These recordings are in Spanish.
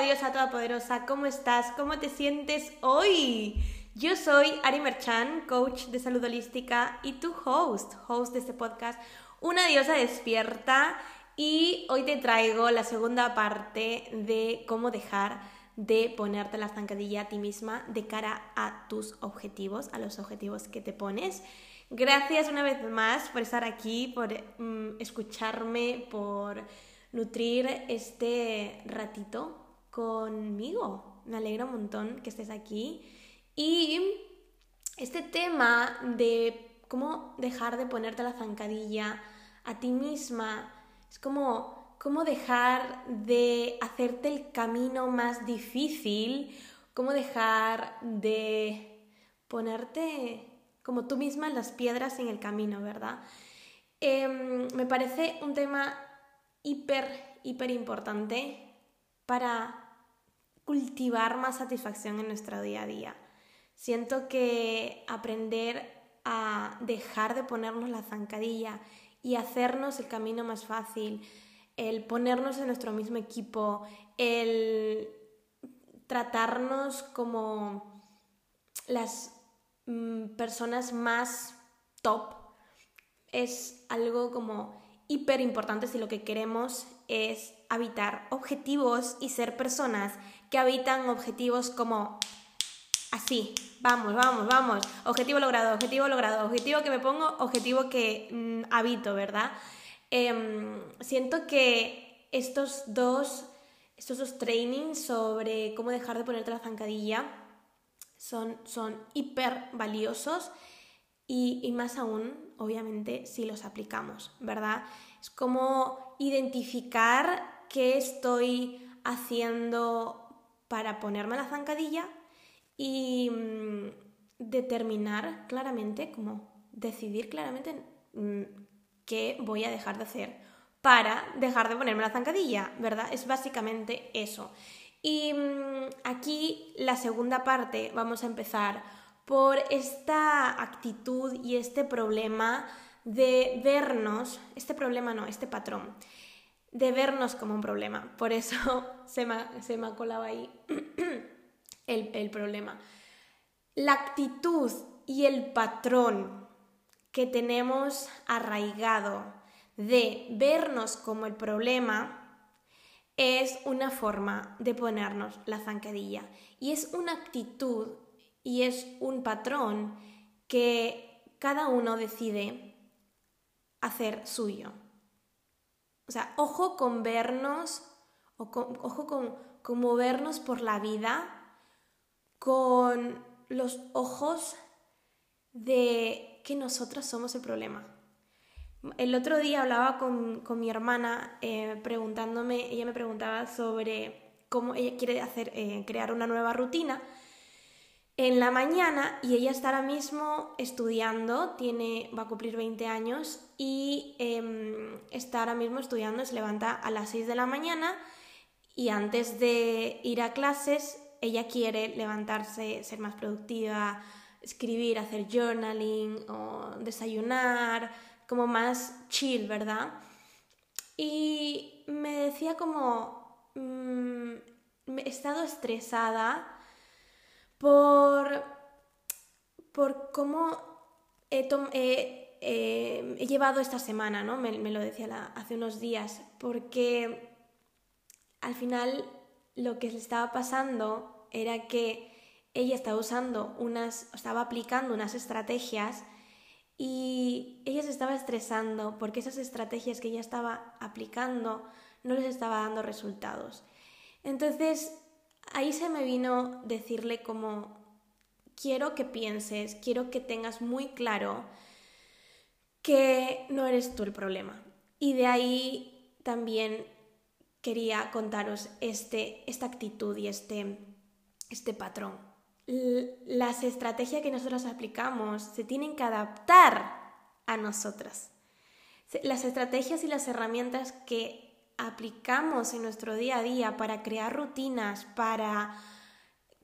Hola diosa todopoderosa, ¿cómo estás? ¿Cómo te sientes hoy? Yo soy Ari Merchan, coach de salud holística y tu host, host de este podcast, una diosa despierta y hoy te traigo la segunda parte de cómo dejar de ponerte la zancadilla a ti misma de cara a tus objetivos, a los objetivos que te pones. Gracias una vez más por estar aquí, por mm, escucharme, por nutrir este ratito conmigo. Me alegra un montón que estés aquí. Y este tema de cómo dejar de ponerte la zancadilla a ti misma, es como cómo dejar de hacerte el camino más difícil, cómo dejar de ponerte como tú misma las piedras en el camino, ¿verdad? Em, me parece un tema hiper, hiper importante para cultivar más satisfacción en nuestro día a día. Siento que aprender a dejar de ponernos la zancadilla y hacernos el camino más fácil, el ponernos en nuestro mismo equipo, el tratarnos como las mm, personas más top, es algo como hiper importante si lo que queremos es habitar objetivos y ser personas que habitan objetivos como así, vamos, vamos, vamos, objetivo logrado, objetivo logrado, objetivo que me pongo, objetivo que mm, habito, ¿verdad? Em, siento que estos dos, estos dos trainings sobre cómo dejar de ponerte la zancadilla son, son hiper valiosos y, y más aún obviamente, si los aplicamos, ¿verdad? Es como identificar qué estoy haciendo para ponerme la zancadilla y mm, determinar claramente, como decidir claramente mm, qué voy a dejar de hacer para dejar de ponerme la zancadilla, ¿verdad? Es básicamente eso. Y mm, aquí la segunda parte vamos a empezar por esta actitud y este problema de vernos, este problema no, este patrón, de vernos como un problema. Por eso se me, se me ha colado ahí el, el problema. La actitud y el patrón que tenemos arraigado de vernos como el problema es una forma de ponernos la zancadilla y es una actitud y es un patrón que cada uno decide hacer suyo. O sea, ojo con vernos, ojo con, con movernos por la vida con los ojos de que nosotras somos el problema. El otro día hablaba con, mi hermana eh, preguntándome, ella me preguntaba sobre cómo ella quiere hacer, eh, crear una nueva rutina en la mañana y ella está ahora mismo estudiando, tiene, va a cumplir 20 años y em, está ahora mismo estudiando, se levanta a las 6 de la mañana y antes de ir a clases ella quiere levantarse, ser más productiva, escribir, hacer journaling o desayunar, como más chill, ¿verdad? Y me decía como, mm, he estado estresada por, por cómo he, llevado esta semana, ¿no? Me, lo decía hace unos días, porque al final lo que le estaba pasando era que ella estaba usando unas, estaba aplicando unas estrategias y ella se estaba estresando porque esas estrategias que ella estaba aplicando no les estaba dando resultados. Entonces ahí se me vino decirle como, quiero que pienses, quiero que tengas muy claro que no eres tú el problema. Y de ahí también quería contaros este, esta actitud y este, este patrón. las estrategias que nosotros aplicamos se tienen que adaptar a nosotras. Las estrategias y las herramientas que aplicamos en nuestro día a día para crear rutinas, para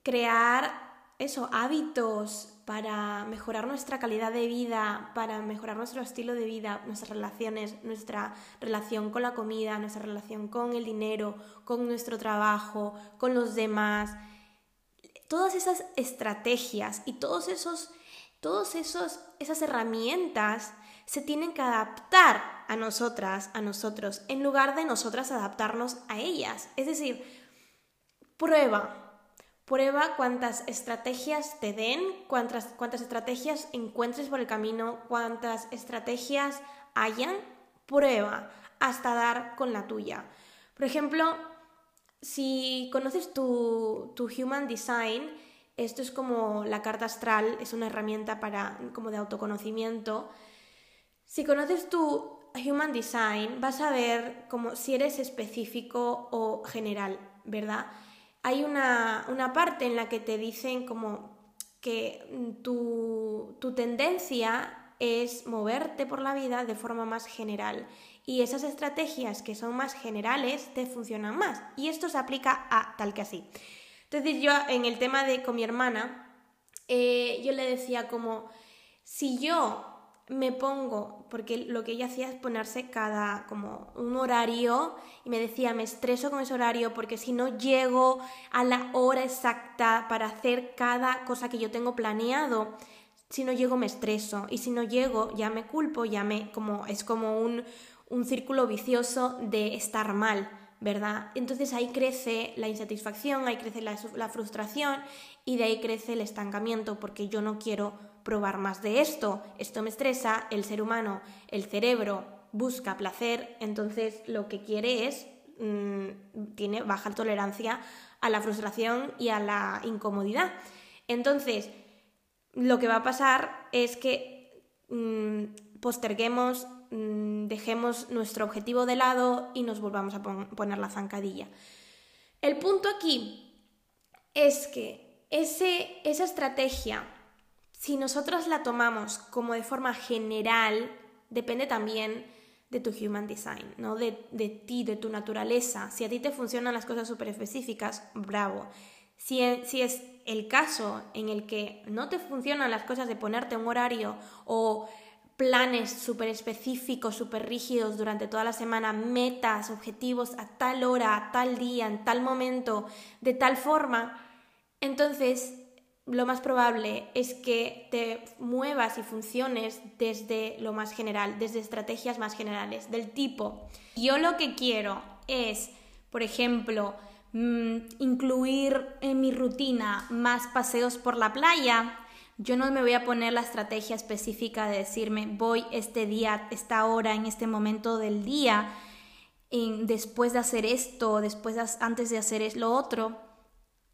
crear eso, hábitos, para mejorar nuestra calidad de vida, para mejorar nuestro estilo de vida, nuestras relaciones, nuestra relación con la comida, nuestra relación con el dinero, con nuestro trabajo, con los demás. Todas esas estrategias y todos esos, todos esos, esas herramientas se tienen que adaptar a nosotras, a nosotros, en lugar de nosotras adaptarnos a ellas. Es decir, prueba, Prueba cuántas estrategias te den, cuántas, cuántas estrategias encuentres por el camino, cuántas estrategias hayan. Prueba hasta dar con la tuya. Por ejemplo, si conoces tu, tu Human Design, esto es como la carta astral, es una herramienta para, como de autoconocimiento. Si conoces tu Human Design, vas a ver como si eres específico o general, ¿verdad? hay una, parte en la que te dicen como que tu, tu tendencia es moverte por la vida de forma más general y esas estrategias que son más generales te funcionan más y esto se aplica a tal que así. Entonces yo en el tema de con mi hermana, eh, yo le decía como, si yo me pongo, porque lo que ella hacía es ponerse cada como un horario y me decía, me estreso con ese horario porque si no llego a la hora exacta para hacer cada cosa que yo tengo planeado, si no llego me estreso y si no llego ya me culpo, ya me como es como un, un círculo vicioso de estar mal. ¿verdad? Entonces ahí crece la insatisfacción, ahí crece la, la, frustración y de ahí crece el estancamiento porque yo no quiero probar más de esto, esto me estresa, el ser humano, el cerebro busca placer, entonces lo que quiere es, mm, tiene baja tolerancia a la frustración y a la incomodidad. Entonces, lo que va a pasar es que mm, posterguemos, mm, dejemos nuestro objetivo de lado y nos volvamos a poner la zancadilla. El punto aquí es que ese, esa estrategia si nosotros la tomamos como de forma general, depende también de tu human design, ¿no? De, ti, de tu naturaleza. Si a ti te funcionan las cosas súper específicas, bravo. Si, si es el caso en el que no te funcionan las cosas de ponerte un horario o planes súper específicos, súper rígidos durante toda la semana, metas, objetivos a tal hora, a tal día, en tal momento, de tal forma, entonces lo más probable es que te muevas y funciones desde lo más general, desde estrategias más generales, del tipo, yo lo que quiero es, por ejemplo, mm, incluir en mi rutina más paseos por la playa, yo no me voy a poner la estrategia específica de decirme voy este día, esta hora, en este momento del día, después de hacer esto, después antes de hacer lo otro,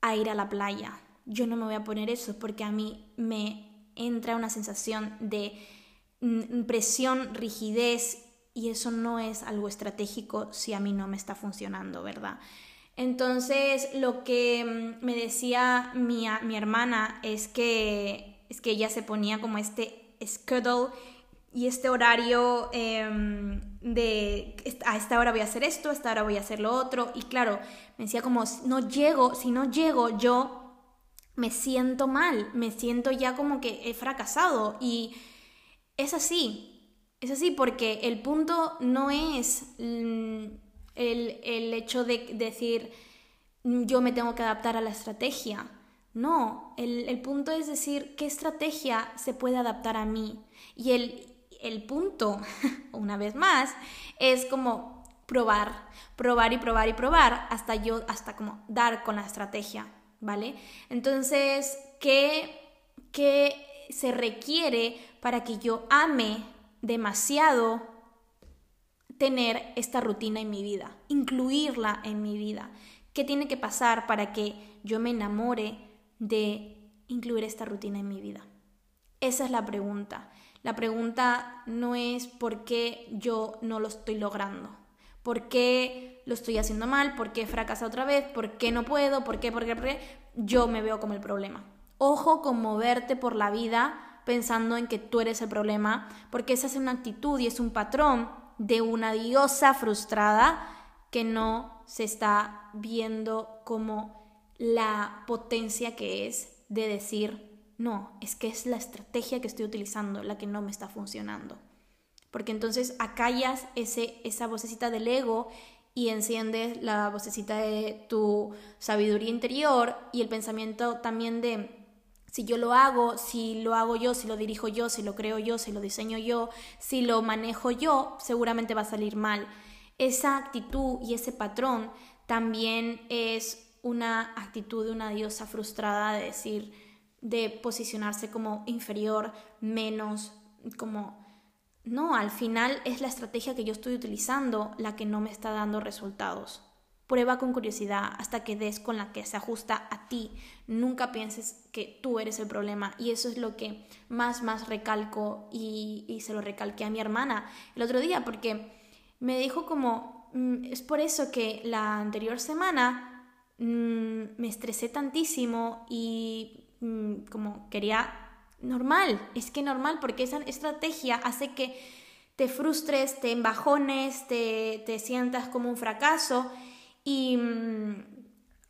a ir a la playa yo no me voy a poner eso porque a mí me entra una sensación de presión, rigidez y eso no es algo estratégico si a mí no me está funcionando, ¿verdad? Entonces, lo que mm, me decía mi, mi hermana es que, es que ella se ponía como este schedule y este horario em, de a esta hora voy a hacer esto, a esta hora voy a hacer lo otro. Y claro, me decía como, no llego, si no llego yo me siento mal, me siento ya como que he fracasado. Y es así, es así porque el punto no es mm, el, hecho de decir mm, yo me tengo que adaptar a la estrategia, no, el, punto es decir qué estrategia se puede adaptar a mí y el, el punto, una vez más, es como probar, probar y probar y probar hasta yo, hasta como dar con la estrategia ¿vale? Entonces, ¿qué, se requiere para que yo ame demasiado tener esta rutina en mi vida, incluirla en mi vida? ¿Qué tiene que pasar para que yo me enamore de incluir esta rutina en mi vida? Esa es la pregunta. La pregunta no es por qué yo no lo estoy logrando. ¿Por qué lo estoy haciendo mal? ¿Por qué fracasa otra vez? ¿Por qué no puedo? ¿Por qué? ¿Por qué? ¿Por qué? Yo me veo como el problema. Ojo con moverte por la vida pensando en que tú eres el problema, porque esa es una actitud y es un patrón de una diosa frustrada que no se está viendo como la potencia que es de decir, no, es que es la estrategia que estoy utilizando la que no me está funcionando. Porque entonces acallas ese, esa vocecita del ego y enciendes la vocecita de tu sabiduría interior y el pensamiento también de si yo lo hago, si lo hago yo, si lo dirijo yo, si lo creo yo, si lo diseño yo, si lo manejo yo, seguramente va a salir mal. Esa actitud y ese patrón también es una actitud de una diosa frustrada de decir, de posicionarse como inferior, menos, como no, al final es la estrategia que yo estoy utilizando la que no me está dando resultados. Prueba con curiosidad hasta que des con la que se ajusta a ti. Nunca pienses que tú eres el problema. Y eso es lo que más, más recalco y, se lo recalqué a mi hermana el otro día porque me dijo como, mm, es por eso que la anterior semana mm, me estresé tantísimo y mm, como quería normal, es que normal, porque esa estrategia hace que te frustres, te embajones, te, te sientas como un fracaso. Y mm,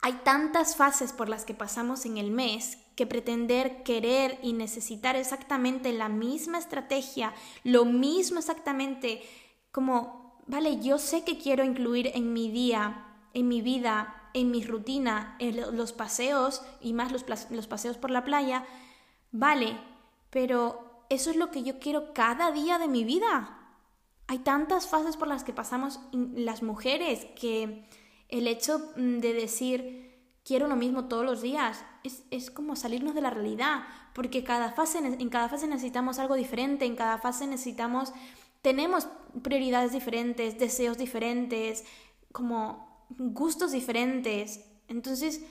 hay tantas fases por las que pasamos en el mes que pretender, querer y necesitar exactamente la misma estrategia, lo mismo exactamente, como, vale, yo sé que quiero incluir en mi día, en mi vida, en mi rutina, en los paseos y más los, los paseos por la playa, Vale, pero eso es lo que yo quiero cada día de mi vida. Hay tantas fases por las que pasamos las mujeres que el hecho mm, de decir quiero lo mismo todos los días es, como salirnos de la realidad, porque cada fase, en cada fase necesitamos algo diferente, en cada fase necesitamos, tenemos prioridades diferentes, deseos diferentes, como gustos diferentes. Entonces,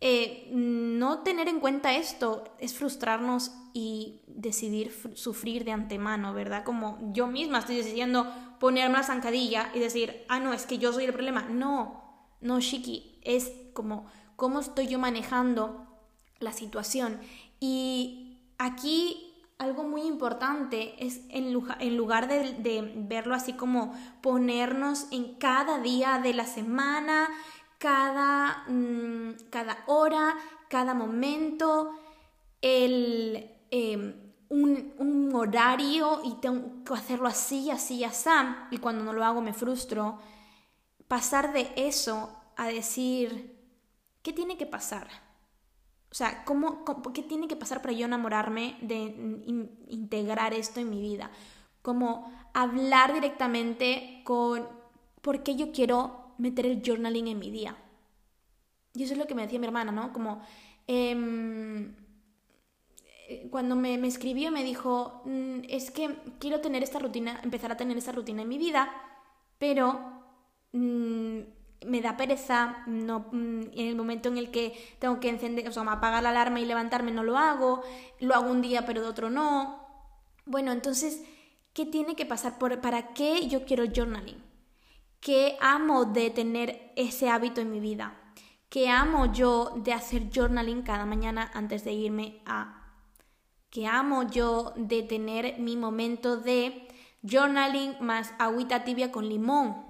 eh, no tener en cuenta esto es frustrarnos y decidir sufrir de antemano, ¿verdad? Como yo misma estoy decidiendo ponerme la zancadilla y decir, ah, no, es que yo soy el problema. No, no, Shiki, es como cómo estoy yo manejando la situación. Y aquí algo muy importante es en, lugar, de, de, verlo así como ponernos en cada día de la semana, cada, mm, cada hora, cada momento, el, em, un, horario y tengo que hacerlo así, así, así, y cuando no lo hago me frustro. Pasar de eso a decir, ¿qué tiene que pasar? O sea, ¿cómo, qué tiene que pasar para yo enamorarme de integrar esto en mi vida? Como hablar directamente con por qué yo quiero meter el journaling en mi día. Y eso es lo que me decía mi hermana, ¿no? Como em, eh, cuando me, me, escribió me dijo, mm, es que quiero tener esta rutina, empezar a tener esta rutina en mi vida, pero mm, me da pereza, no, mm, en el momento en el que tengo que encender, o sea, apagar la alarma y levantarme no lo hago, lo hago un día pero de otro no. Bueno, entonces, ¿qué tiene que pasar? Por, ¿Para qué yo quiero journaling? ¿Qué amo de tener ese hábito en mi vida? ¿Qué amo yo de hacer journaling cada mañana antes de irme a... ¿Qué amo yo de tener mi momento de journaling más agüita tibia con limón?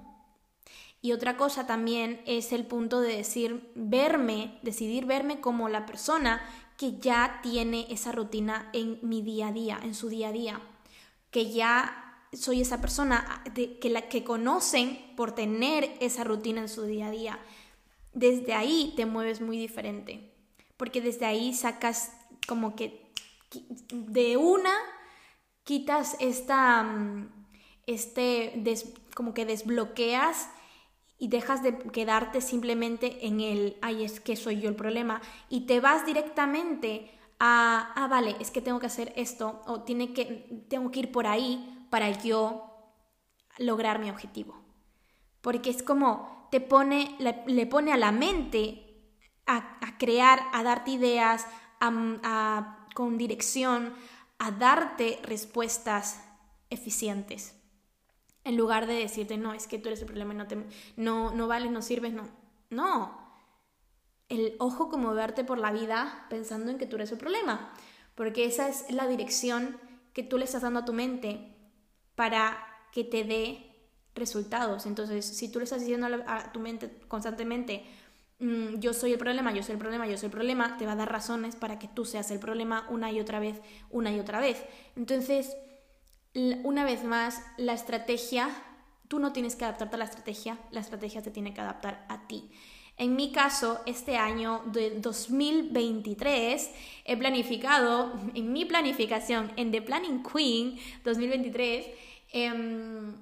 Y otra cosa también es el punto de decir, verme, decidir verme como la persona que ya tiene esa rutina en mi día a día, en su día a día, que ya soy esa persona que, la, que conocen por tener esa rutina en su día a día. Desde ahí te mueves muy diferente, porque desde ahí sacas como que de una quitas esta, mm, este, como que desbloqueas y dejas de quedarte simplemente en el, ay, es que soy yo el problema, y te vas directamente a, ah, vale, es que tengo que hacer esto, o tiene que, tengo que ir por ahí, para yo lograr mi objetivo. Porque es como te pone, le, pone a la mente a, crear, a darte ideas, a, con dirección, a darte respuestas eficientes. En lugar de decirte, no, es que tú eres el problema no, te, no, no vales, no sirves, no. No. El ojo como verte por la vida pensando en que tú eres el problema. Porque esa es la dirección que tú le estás dando a tu mente para que te dé resultados. Entonces, si tú le estás diciendo a tu mente constantemente, mm, yo soy el problema, yo soy el problema, yo soy el problema, te va a dar razones para que tú seas el problema una y otra vez, una y otra vez. Entonces, una vez más, la estrategia, tú no tienes que adaptarte a la estrategia, la estrategia te tiene que adaptar a ti. En mi caso, este año de 2023 he planificado, en mi planificación, en The Planning Queen 2023, em,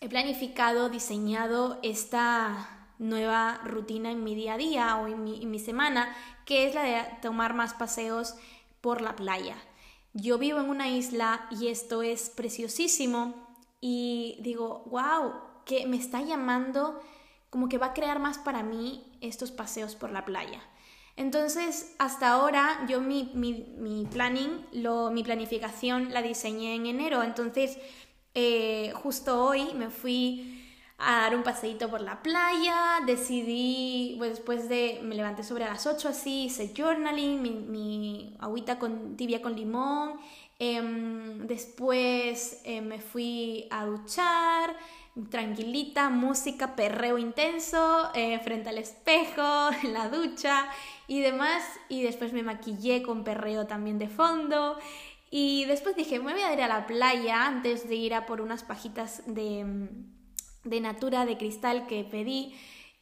he planificado, diseñado esta nueva rutina en mi día a día o en mi, en mi semana, que es la de tomar más paseos por la playa. Yo vivo en una isla y esto es preciosísimo y digo, wow, que me está llamando como que va a crear más para mí estos paseos por la playa. Entonces, hasta ahora yo mi, mi, planning, lo, mi planificación la diseñé en enero. Entonces, eh, justo hoy me fui a dar un paseíto por la playa, decidí, pues después de, me levanté sobre las 8 así, hice journaling, mi, mi agüita con, tibia con limón, em, después eh, me fui a duchar, tranquilita, música, perreo intenso, eh, frente al espejo, en la ducha y demás. Y después me maquillé con perreo también de fondo. Y después dije, me voy a ir a la playa antes de ir a por unas pajitas de, de Natura de cristal que pedí.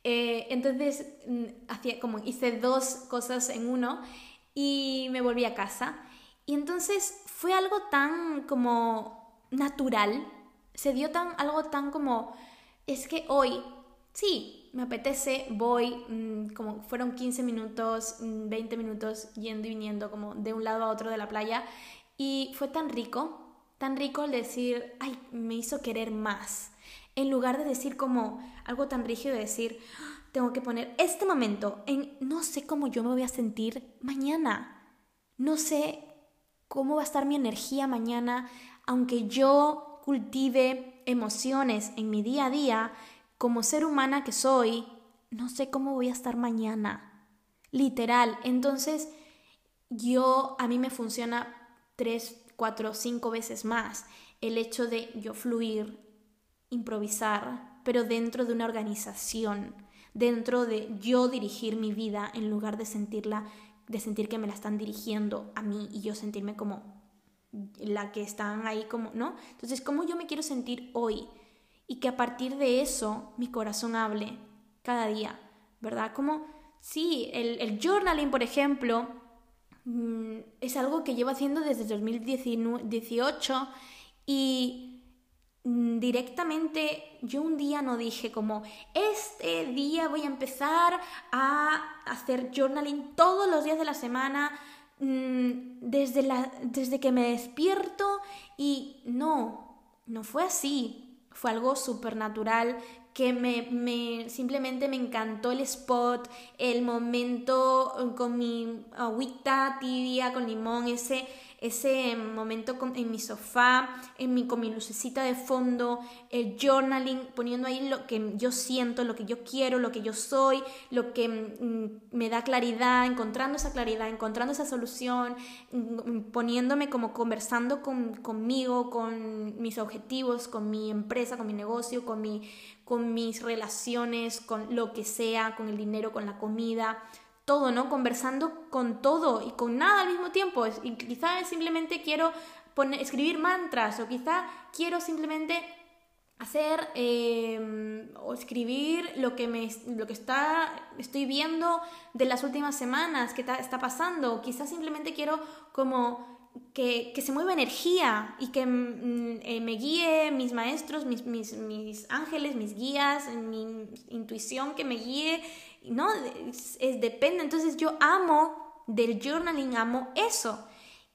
Eh, entonces, mm, hacía, como hice dos cosas en uno y me volví a casa. Y entonces fue algo tan como natural se dio tan, algo tan como, es que hoy, sí, me apetece, voy, mm, como fueron 15 minutos, 20 mm, minutos yendo y viniendo como de un lado a otro de la playa y fue tan rico, tan rico el decir, ay, me hizo querer más, en lugar de decir como algo tan rígido de decir, ah, tengo que poner este momento en no sé cómo yo me voy a sentir mañana, no sé cómo va a estar mi energía mañana, aunque yo cultive emociones en mi día a día, como ser humana que soy, no sé cómo voy a estar mañana. Literal. Entonces, yo, a mí me funciona tres, cuatro, cinco veces más el hecho de yo fluir, improvisar, pero dentro de una organización, dentro de yo dirigir mi vida en lugar de sentirla, de sentir que me la están dirigiendo a mí y yo sentirme como la que están ahí como, ¿no? Entonces, ¿cómo yo me quiero sentir hoy? Y que a partir de eso mi corazón hable cada día, ¿verdad? Como, sí, el, el journaling, por ejemplo, mm, es algo que llevo haciendo desde 2018 y mm, directamente yo un día no dije como, este día voy a empezar a hacer journaling todos los días de la semana, Mm, desde, la, desde que me despierto y no, no fue así, fue algo súper natural que me, me, simplemente me encantó el spot, el momento con mi agüita tibia, con limón, ese ese momento en mi sofá, en mi, con mi lucecita de fondo, el journaling, poniendo ahí lo que yo siento, lo que yo quiero, lo que yo soy, lo que mm, me da claridad, encontrando esa claridad, encontrando esa solución, mm, poniéndome como conversando con, conmigo, con mis objetivos, con mi empresa, con mi negocio, con, mi, con mis relaciones, con lo que sea, con el dinero, con la comida todo, ¿no? Conversando con todo y con nada al mismo tiempo. Y quizás simplemente quiero escribir mantras o quizá quiero simplemente hacer em, o escribir lo que me lo que está estoy viendo de las últimas semanas que está, pasando quizás simplemente quiero como que, se mueva energía y que mm, eh, me guíe mis maestros, mis, mis, mis, ángeles, mis guías, mi intuición que me guíe no, es, depende. Entonces yo amo del journaling, amo eso.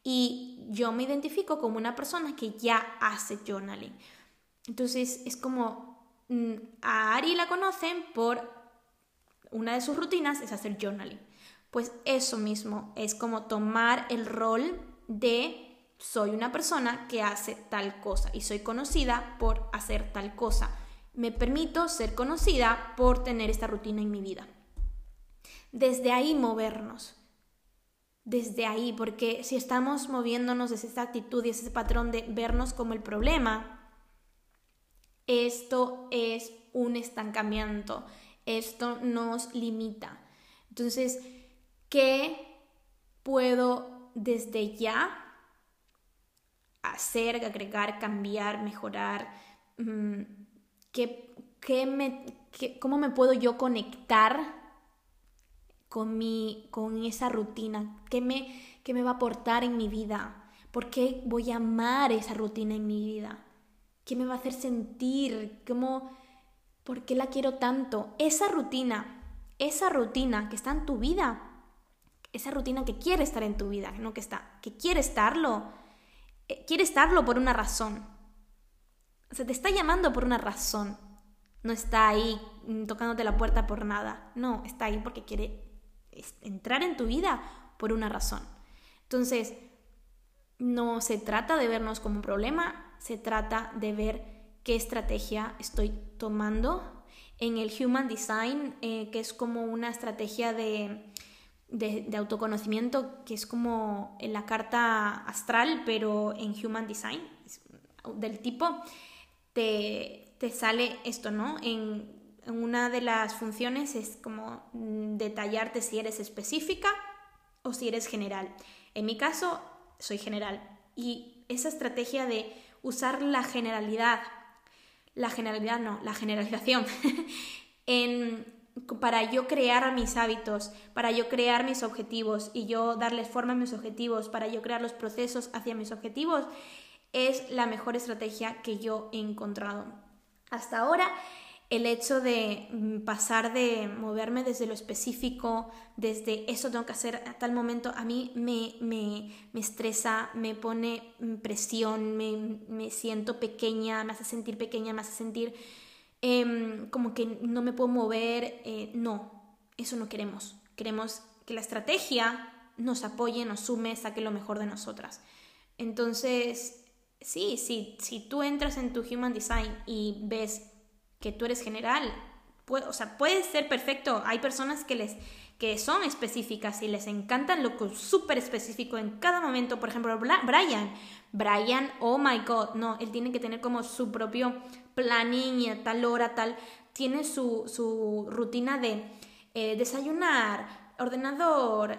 Y yo me identifico como una persona que ya hace journaling. Entonces es como mm, a Ari la conocen por una de sus rutinas es hacer journaling. Pues eso mismo es como tomar el rol de soy una persona que hace tal cosa y soy conocida por hacer tal cosa. Me permito ser conocida por tener esta rutina en mi vida desde ahí movernos. Desde ahí, porque si estamos moviéndonos desde esa actitud y ese patrón de vernos como el problema, esto es un estancamiento. esto nos limita. Entonces, ¿qué puedo desde ya hacer, agregar, cambiar, mejorar? Mm, ¿Qué, me, ¿Cómo me puedo yo conectar con, mi, con esa rutina? ¿Qué me, ¿Qué me va a aportar en mi vida? ¿Por qué voy a amar esa rutina en mi vida? ¿Qué me va a hacer sentir? ¿Cómo, ¿Por qué la quiero tanto? Esa rutina, esa rutina que está en tu vida, esa rutina que quiere estar en tu vida, no que está, que quiere estarlo, eh, quiere estarlo por una razón. O sea, te está llamando por una razón. No está ahí mm, tocándote la puerta por nada. No, está ahí porque quiere entrar en tu vida por una razón. Entonces, no se trata de vernos como un problema, se trata de ver qué estrategia estoy tomando. En el Human Design, eh, que es como una estrategia de, de, autoconocimiento, que es como en la carta astral, pero en Human Design, del tipo, te, te sale esto, ¿no? En, una de las funciones es como mm, detallarte si eres específica o si eres general. En mi caso, soy general. Y esa estrategia de usar la generalidad, la generalidad no, la generalización, en, para yo crear mis hábitos, para yo crear mis objetivos y yo darles forma a mis objetivos, para yo crear los procesos hacia mis objetivos, es la mejor estrategia que yo he encontrado. Hasta ahora el hecho de mm, pasar de moverme desde lo específico, desde eso tengo que hacer a tal momento, a mí me, me, me estresa, me pone mm, presión, me, me, siento pequeña, me hace sentir pequeña, me hace sentir em, como que no me puedo mover. Eh, no, eso no queremos. Queremos que la estrategia nos apoye, nos sume, saque lo mejor de nosotras. Entonces, sí, sí, si tú entras en tu Human Design y ves que tú eres general. o sea, puede ser perfecto. Hay personas que les que son específicas y les encantan lo súper específico en cada momento. Por ejemplo, Brian. Brian, oh my god, no, él tiene que tener como su propio planning y a tal hora, tal. Tiene su, su rutina de eh, desayunar, ordenador,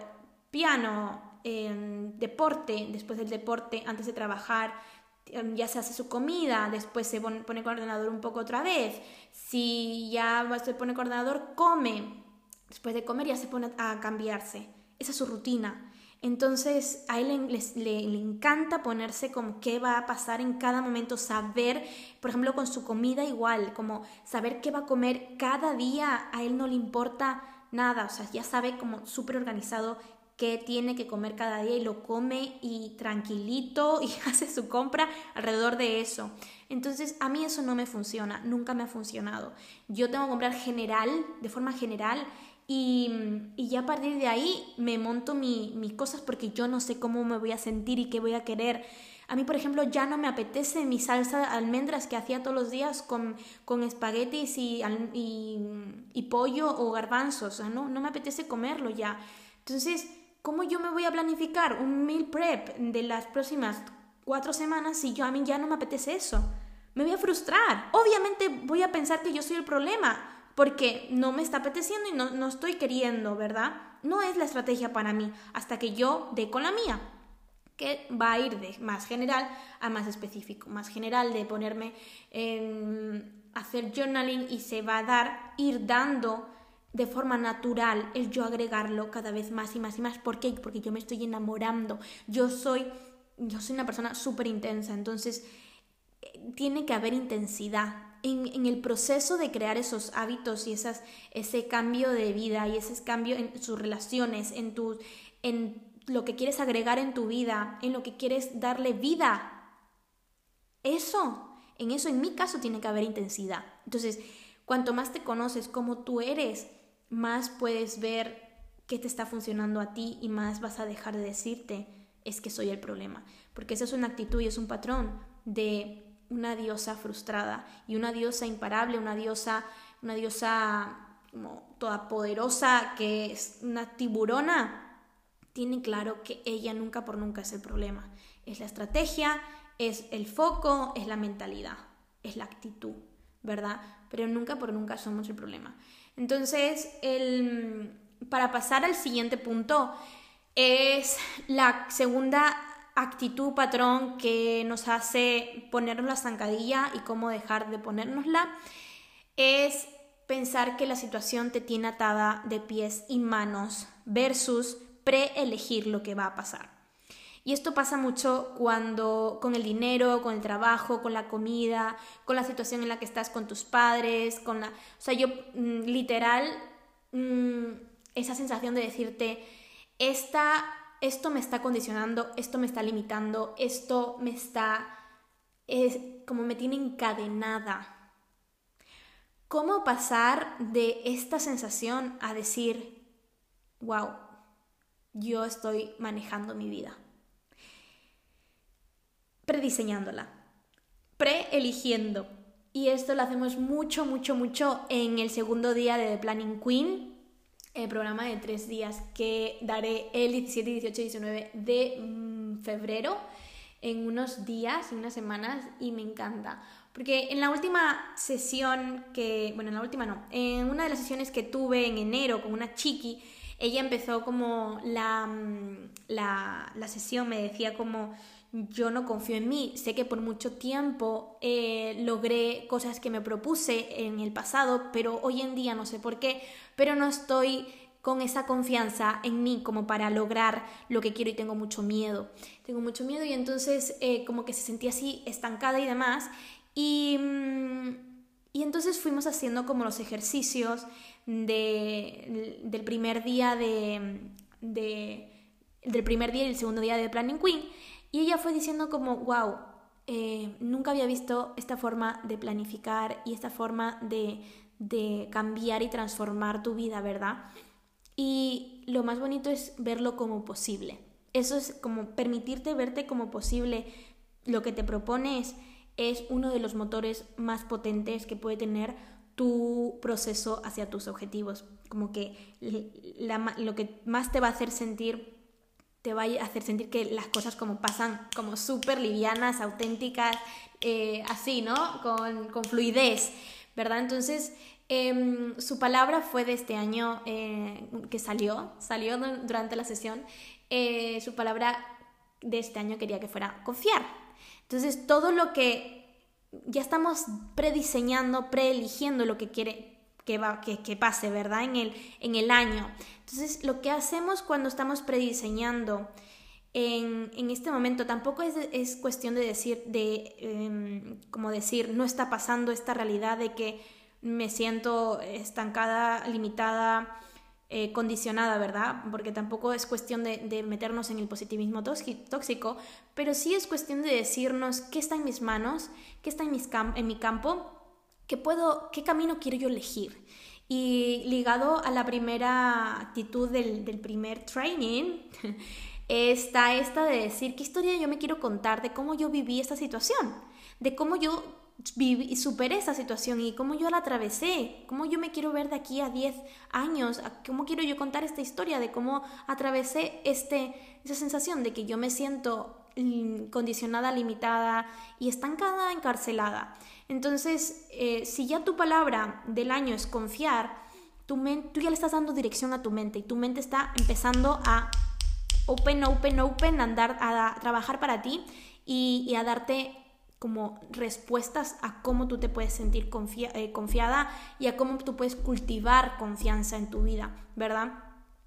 piano, eh, deporte, después del deporte, antes de trabajar, Em, ya se hace su comida, después se pone, con ordenador un poco otra vez, si ya se pone con ordenador, come, después de comer ya se pone a cambiarse, esa es su rutina. Entonces a él le, encanta ponerse como qué va a pasar en cada momento, saber, por ejemplo, con su comida igual, como saber qué va a comer cada día, a él no le importa nada, o sea, ya sabe como súper organizado que tiene que comer cada día y lo come y tranquilito y hace su compra alrededor de eso. Entonces a mí eso no me funciona, nunca me ha funcionado. Yo tengo que comprar general, de forma general, y, y ya a partir de ahí me monto mis cosas porque yo no sé cómo me voy a sentir y qué voy a querer. A mí, por ejemplo, ya no me apetece mi salsa de almendras que hacía todos los días con, con espaguetis y, y, pollo o garbanzos. No, no me apetece comerlo ya. Entonces, ¿cómo yo me voy a planificar un meal prep de las próximas cuatro semanas si yo a mí ya no me apetece eso? Me voy a frustrar. Obviamente voy a pensar que yo soy el problema porque no me está apeteciendo y no, no estoy queriendo, ¿verdad? No es la estrategia para mí hasta que yo dé con la mía que va a ir de más general a más específico, más general de ponerme en hacer journaling y se va a dar, ir dando de forma natural el yo agregarlo cada vez más y más y más. ¿Por qué? Porque yo me estoy enamorando. Yo soy, yo soy una persona súper intensa, entonces eh, tiene que haber intensidad. En, en, el proceso de crear esos hábitos y esas, ese cambio de vida y ese cambio en sus relaciones, en, tu, en lo que quieres agregar en tu vida, en lo que quieres darle vida. Eso, en eso en mi caso tiene que haber intensidad. Entonces, cuanto más te conoces como tú eres, más puedes ver qué te está funcionando a ti y más vas a dejar de decirte es que soy el problema. Porque esa es una actitud y es un patrón de una diosa frustrada y una diosa imparable, una diosa, una diosa como toda poderosa que es una tiburona, tiene claro que ella nunca por nunca es el problema. Es la estrategia, es el foco, es la mentalidad, es la actitud, ¿verdad? Pero nunca por nunca somos el problema. Entonces, el, para pasar al siguiente punto, es la segunda actitud, patrón que nos hace ponernos la zancadilla y cómo dejar de ponérnosla, es pensar que la situación te tiene atada de pies y manos versus preelegir lo que va a pasar. Y esto pasa mucho cuando con el dinero, con el trabajo, con la comida, con la situación en la que estás con tus padres, con la... O sea, yo mm, literal, mm, esa sensación de decirte, esta, esto me está condicionando, esto me está limitando, esto me está... Es como me tiene encadenada. ¿Cómo pasar de esta sensación a decir, wow, yo estoy manejando mi vida? Prediseñándola, preeligiendo. Y esto lo hacemos mucho, mucho, mucho en el segundo día de The Planning Queen, el programa de tres días que daré el 17, 18 y 19 de mm, febrero, en unos días, en unas semanas, y me encanta. Porque en la última sesión que, bueno, en la última no, en una de las sesiones que tuve en enero con una chiqui, ella empezó como la, mm, la, la sesión, me decía como yo no confío en mí. Sé que por mucho tiempo eh, logré cosas que me propuse en el pasado, pero hoy en día no sé por qué, pero no estoy con esa confianza en mí como para lograr lo que quiero y tengo mucho miedo. Tengo mucho miedo y entonces eh, como que se sentía así estancada y demás. Y, mm, y entonces fuimos haciendo como los ejercicios de, del primer día de, de, del primer día y el segundo día de Planning Queen y ella fue diciendo como, wow, eh, nunca había visto esta forma de planificar y esta forma de, de cambiar y transformar tu vida, ¿verdad? Y lo más bonito es verlo como posible. Eso es como permitirte verte como posible. Lo que te propones es uno de los motores más potentes que puede tener tu proceso hacia tus objetivos. Como que lo que más te va a hacer sentir te va a hacer sentir que las cosas como pasan como súper livianas, auténticas, eh, así, ¿no? Con, con, fluidez, ¿verdad? Entonces, em, su palabra fue de este año eh, que salió, salió durante la sesión, eh, su palabra de este año quería que fuera confiar. Entonces, todo lo que ya estamos prediseñando, preeligiendo lo que quiere que, va, que, pase, ¿verdad? En el, en el año. Entonces, lo que hacemos cuando estamos prediseñando en, en este momento tampoco es, es cuestión de decir, de, em, como decir, no está pasando esta realidad de que me siento estancada, limitada, eh, condicionada, ¿verdad? Porque tampoco es cuestión de, meternos en el positivismo tóxico, pero sí es cuestión de decirnos qué está en mis manos, qué está en, mis en mi campo ¿Qué, puedo, ¿Qué camino quiero yo elegir? Y ligado a la primera actitud del, del primer training, está esta de decir qué historia yo me quiero contar de cómo yo viví esta situación, de cómo yo viví, superé esa situación y cómo yo la atravesé, cómo yo me quiero ver de aquí a 10 años, cómo quiero yo contar esta historia de cómo atravesé este, esa sensación de que yo me siento condicionada, limitada y estancada, encarcelada. Entonces, eh, si ya tu palabra del año es confiar, tu tú ya le estás dando dirección a tu mente y tu mente está empezando a open, open, open, andar, a trabajar para ti y, a darte como respuestas a cómo tú te puedes sentir eh, confiada y a cómo tú puedes cultivar confianza en tu vida, ¿verdad?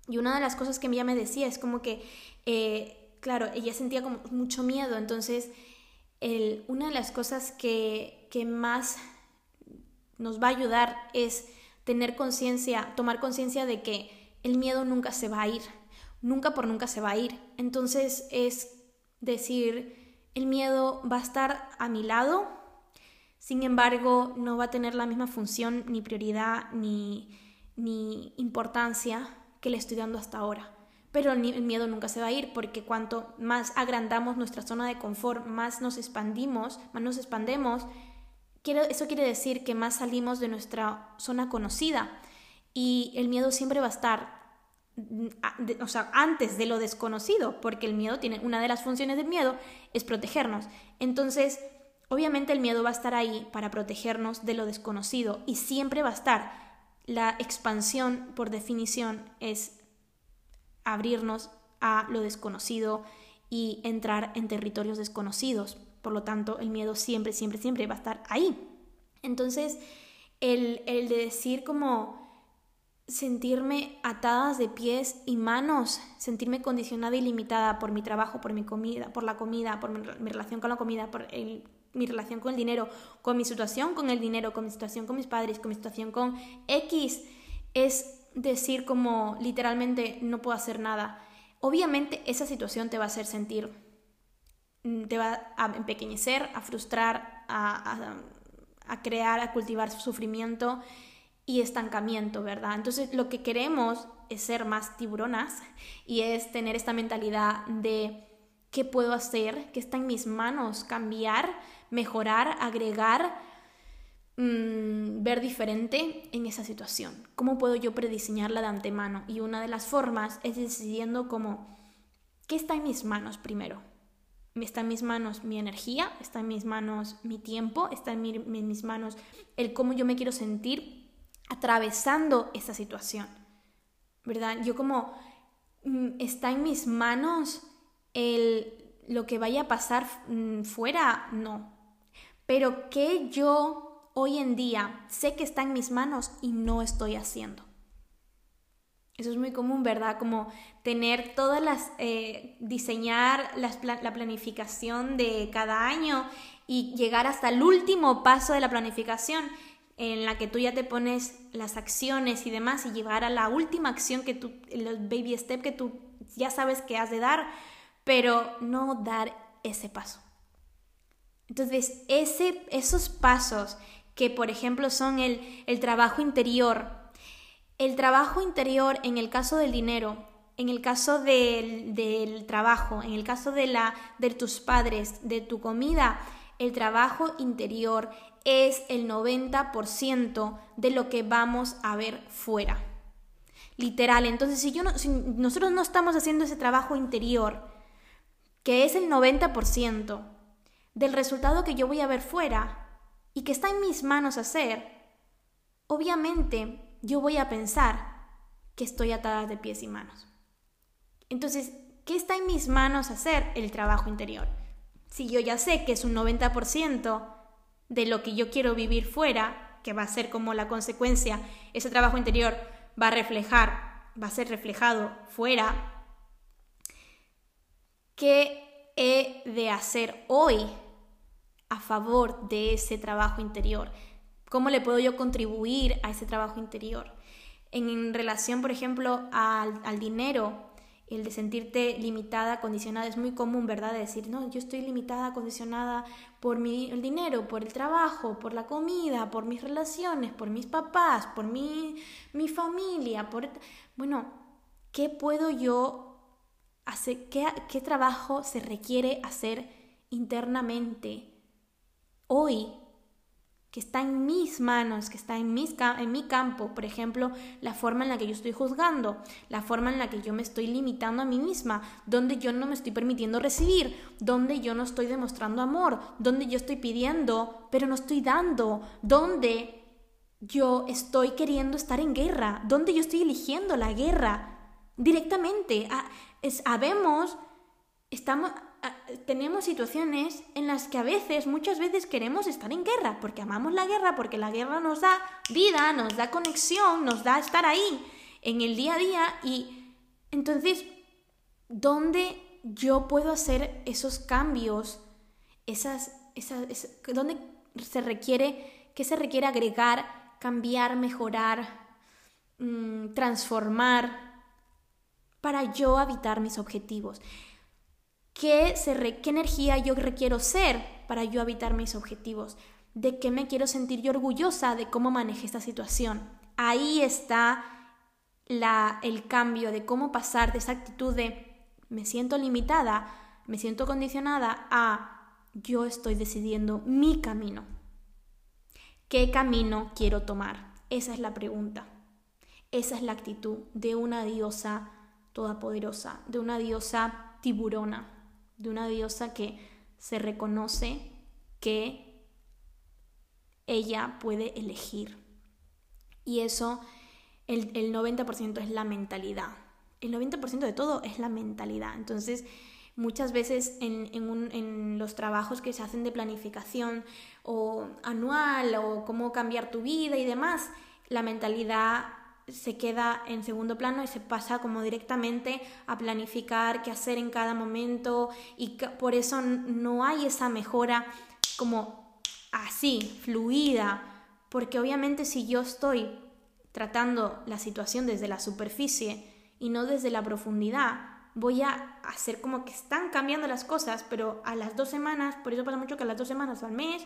Y una de las cosas que ella me decía es como que, eh, claro, ella sentía como mucho miedo, entonces el, una de las cosas que, que más nos va a ayudar es tener conciencia, tomar conciencia de que el miedo nunca se va a ir, nunca por nunca se va a ir. Entonces es decir, el miedo va a estar a mi lado, sin embargo no va a tener la misma función, ni prioridad, ni, ni importancia que le estoy dando hasta ahora. Pero el miedo nunca se va a ir porque cuanto más agrandamos nuestra zona de confort, más nos expandimos, más nos expandemos, eso quiere decir que más salimos de nuestra zona conocida y el miedo siempre va a estar mm, o sea, antes de lo desconocido, porque el miedo tiene, una de las funciones del miedo es protegernos. Entonces, obviamente el miedo va a estar ahí para protegernos de lo desconocido y siempre va a estar. la expansión, por definición, es abrirnos a lo desconocido y entrar en territorios desconocidos. Por lo tanto, el miedo siempre, siempre, siempre va a estar ahí. Entonces, el, el de decir como sentirme atadas de pies y manos, sentirme condicionada y limitada por mi trabajo, por mi comida, por la comida, por mi, relación con la comida, por mi relación con el dinero, con mi situación con el dinero, con mi situación con mis padres, con mi situación con X, es decir como literalmente no puedo hacer nada. Obviamente esa situación te va a hacer sentir, te va a empequeñecer, a frustrar, a, a crear, a cultivar sufrimiento y estancamiento, ¿verdad? Entonces lo que queremos es ser más tiburonas y es tener esta mentalidad de qué puedo hacer, qué está en mis manos, cambiar, mejorar, agregar, mm, ver diferente en esa situación. ¿Cómo puedo yo prediseñarla de antemano? Y una de las formas es decidiendo como, ¿qué está en mis manos primero? Está en mis manos mi energía, está en mis manos mi tiempo, está en, mis manos el cómo yo me quiero sentir atravesando esa situación, ¿verdad? Yo como mm, está en mis manos el lo que vaya a pasar mm, fuera, no. Pero que yo hoy en día sé que está en mis manos y no estoy haciendo. Eso es muy común, ¿verdad? Como tener todas las, eh, diseñar la planificación de cada año y llegar hasta el último paso de la planificación en la que tú ya te pones las acciones y demás y llevar a la última acción que tú, el baby step que tú ya sabes que has de dar, pero no dar ese paso. Entonces, ese, esos pasos que, por ejemplo, son el, el trabajo interior, el trabajo interior en el caso del dinero, en el caso del, del trabajo, en el caso de, la, de tus padres, de tu comida, el trabajo interior es el 90% de lo que vamos a ver fuera. Literal, entonces si, yo si nosotros no estamos haciendo ese trabajo interior, que es el 90% del resultado que yo voy a ver fuera y que está en mis manos hacer, obviamente yo voy a pensar que estoy atada de pies y manos. Entonces, ¿qué está en mis manos hacer? El trabajo interior. Si yo ya sé que es un 90%, de lo que yo quiero vivir fuera, que va a ser como la consecuencia, ese trabajo interior va a reflejar, va a ser reflejado fuera, ¿qué he de hacer hoy a favor de ese trabajo interior? ¿Cómo le puedo yo contribuir a ese trabajo interior? En relación, por ejemplo, al, dinero, el de sentirte limitada, condicionada, es muy común, ¿verdad? De decir, no, yo estoy limitada, condicionada por mi, el dinero, por el trabajo, por la comida, por mis relaciones, por mis papás, por mi, mi familia, por... Bueno, ¿qué puedo yo hacer? ¿Qué, ¿Qué trabajo se requiere hacer internamente hoy que está en mis manos, que está en, en mi campo, por ejemplo, la forma en la que yo estoy juzgando, la forma en la que yo me estoy limitando a mí misma, donde yo no me estoy permitiendo recibir, donde yo no estoy demostrando amor, donde yo estoy pidiendo, pero no estoy dando, donde yo estoy queriendo estar en guerra, donde yo estoy eligiendo la guerra directamente. Ah, sabemos, estamos, tenemos situaciones en las que a veces, muchas veces queremos estar en guerra, porque amamos la guerra, porque la guerra nos da vida, nos da conexión, nos da estar ahí en el día a día y entonces, ¿dónde yo puedo hacer esos cambios? Esas, esas, ¿Dónde se requiere, qué se requiere agregar, cambiar, mejorar, mm, transformar para yo habitar mis objetivos? ¿Qué, ¿Qué energía yo requiero ser para yo habitar mis objetivos? ¿De qué me quiero sentir yo orgullosa de cómo manejé esta situación? Ahí está el cambio de cómo pasar de esa actitud de me siento limitada, me siento condicionada a yo estoy decidiendo mi camino. ¿Qué camino quiero tomar? Esa es la pregunta. Esa es la actitud de una diosa todopoderosa, de una diosa tiburona, de una diosa que se reconoce que ella puede elegir. Y eso el, el 90% es la mentalidad. El 90% de todo es la mentalidad. Entonces, muchas veces en, en, los trabajos que se hacen de planificación o anual o cómo cambiar tu vida y demás, la mentalidad se queda en segundo plano y se pasa como directamente a planificar qué hacer en cada momento y por eso no hay esa mejora como así, fluida, porque obviamente si yo estoy tratando la situación desde la superficie y no desde la profundidad, voy a hacer como que están cambiando las cosas, pero a las dos semanas, por eso pasa mucho que a las dos semanas al mes,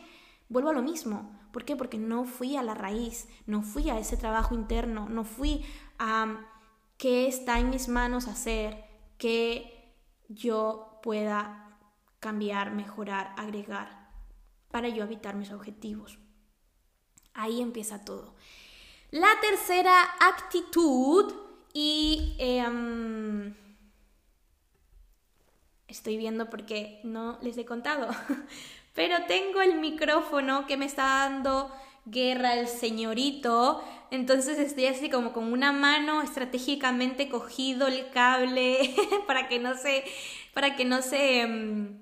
vuelvo a lo mismo. ¿Por qué? Porque no fui a la raíz, no fui a ese trabajo interno, no fui a qué está en mis manos hacer, que yo pueda cambiar, mejorar, agregar, para yo evitar mis objetivos. Ahí empieza todo. La tercera actitud y... Em, estoy viendo porque no les he contado, pero tengo el micrófono que me está dando guerra el señorito, entonces estoy así como con una mano estratégicamente cogido el cable para que no se para que no se em,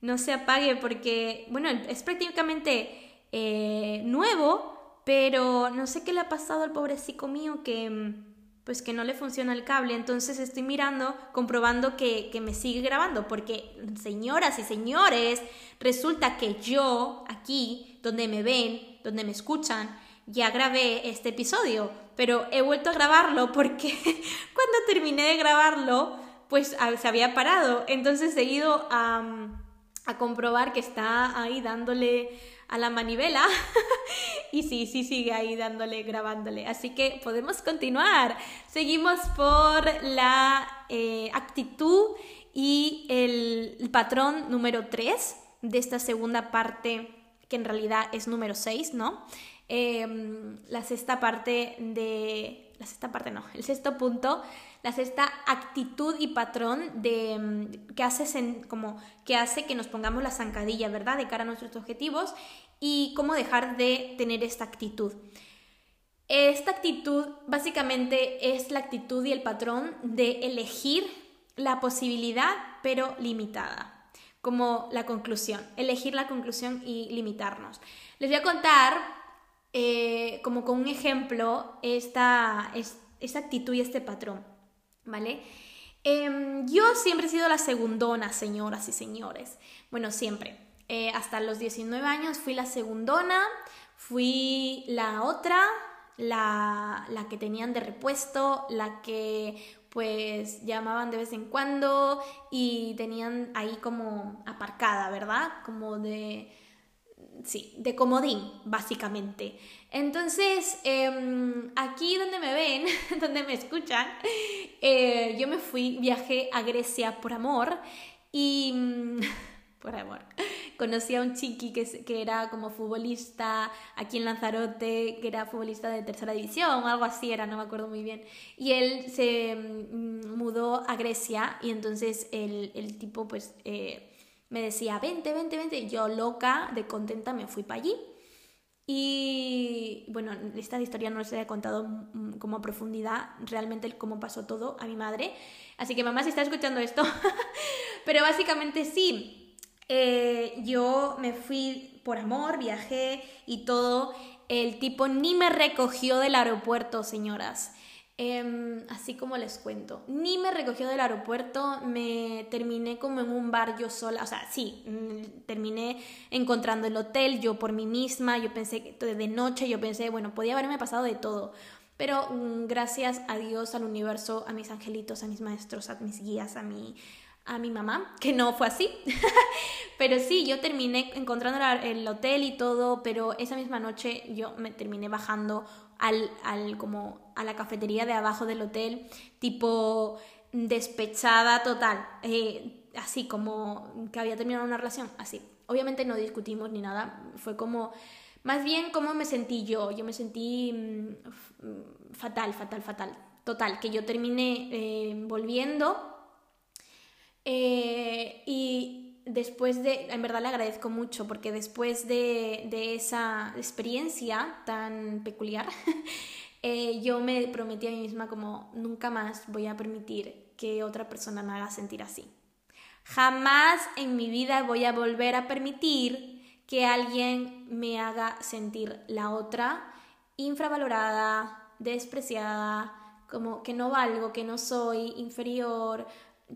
no se apague porque bueno, es prácticamente eh, nuevo, pero no sé qué le ha pasado al pobrecito mío que em, pues que no le funciona el cable. Entonces estoy mirando, comprobando que, me sigue grabando, porque señoras y señores, resulta que yo aquí, donde me ven, donde me escuchan, ya grabé este episodio, pero he vuelto a grabarlo porque cuando terminé de grabarlo, pues se había parado. Entonces he ido a, a comprobar que está ahí dándole a la manivela. y sí, sí sigue ahí dándole, grabándole. Así que podemos continuar. Seguimos por la eh, actitud y el, patrón número 3 de esta segunda parte, que en realidad es número 6, ¿no? Em, la sexta parte de... La sexta parte no, el sexto punto la sexta actitud y patrón de mm, que hace como que hace que nos pongamos la zancadilla, ¿verdad? De cara a nuestros objetivos y cómo dejar de tener esta actitud. Esta actitud básicamente es la actitud y el patrón de elegir la posibilidad pero limitada, como la conclusión, elegir la conclusión y limitarnos. Les voy a contar eh, como con un ejemplo esta, esta actitud y este patrón. ¿Vale? Em, yo siempre he sido la segundona, señoras y señores. Bueno, siempre. Eh, hasta los 19 años fui la segundona, fui la otra, la, la, que tenían de repuesto, la que pues llamaban de vez en cuando y tenían ahí como aparcada, ¿verdad? Como de sí, de comodín, básicamente. Entonces, em, aquí donde me ven, donde me escuchan, eh, yo me fui, viajé a Grecia por amor y... Mm, por amor. Conocí a un chiqui que, que, era como futbolista aquí en Lanzarote, que era futbolista de tercera división algo así era, no me acuerdo muy bien. Y él se mm, mudó a Grecia y entonces el, el tipo pues... Eh, me decía, vente, vente, vente. Yo loca, de contenta, me fui para allí. Y bueno, esta historia no les he contado mm, como a profundidad realmente cómo pasó todo a mi madre. Así que mamá, si está escuchando esto. Pero básicamente sí, eh, yo me fui por amor, viajé y todo. El tipo ni me recogió del aeropuerto, señoras. Em, así como les cuento, ni me recogió del aeropuerto, me terminé como en un bar yo sola, o sea, sí, mm, terminé encontrando el hotel yo por mí misma, yo pensé que de noche, yo pensé, bueno, podía haberme pasado de todo, pero mm, gracias a Dios, al universo, a mis angelitos, a mis maestros, a mis guías, a mi, a mi mamá, que no fue así. pero sí, yo terminé encontrando el hotel y todo, pero esa misma noche yo me terminé bajando al, al, como a la cafetería de abajo del hotel, tipo despechada total, eh, así como que había terminado una relación, así. Obviamente no discutimos ni nada, fue como, más bien cómo me sentí yo, yo me sentí mm, fatal, fatal, fatal, total, que yo terminé eh, volviendo eh, y después de, en verdad le agradezco mucho porque después de, esa experiencia tan peculiar, eh, yo me prometí a mí misma como nunca más voy a permitir que otra persona me haga sentir así. Jamás en mi vida voy a volver a permitir que alguien me haga sentir la otra infravalorada, despreciada, como que no valgo, que no soy inferior,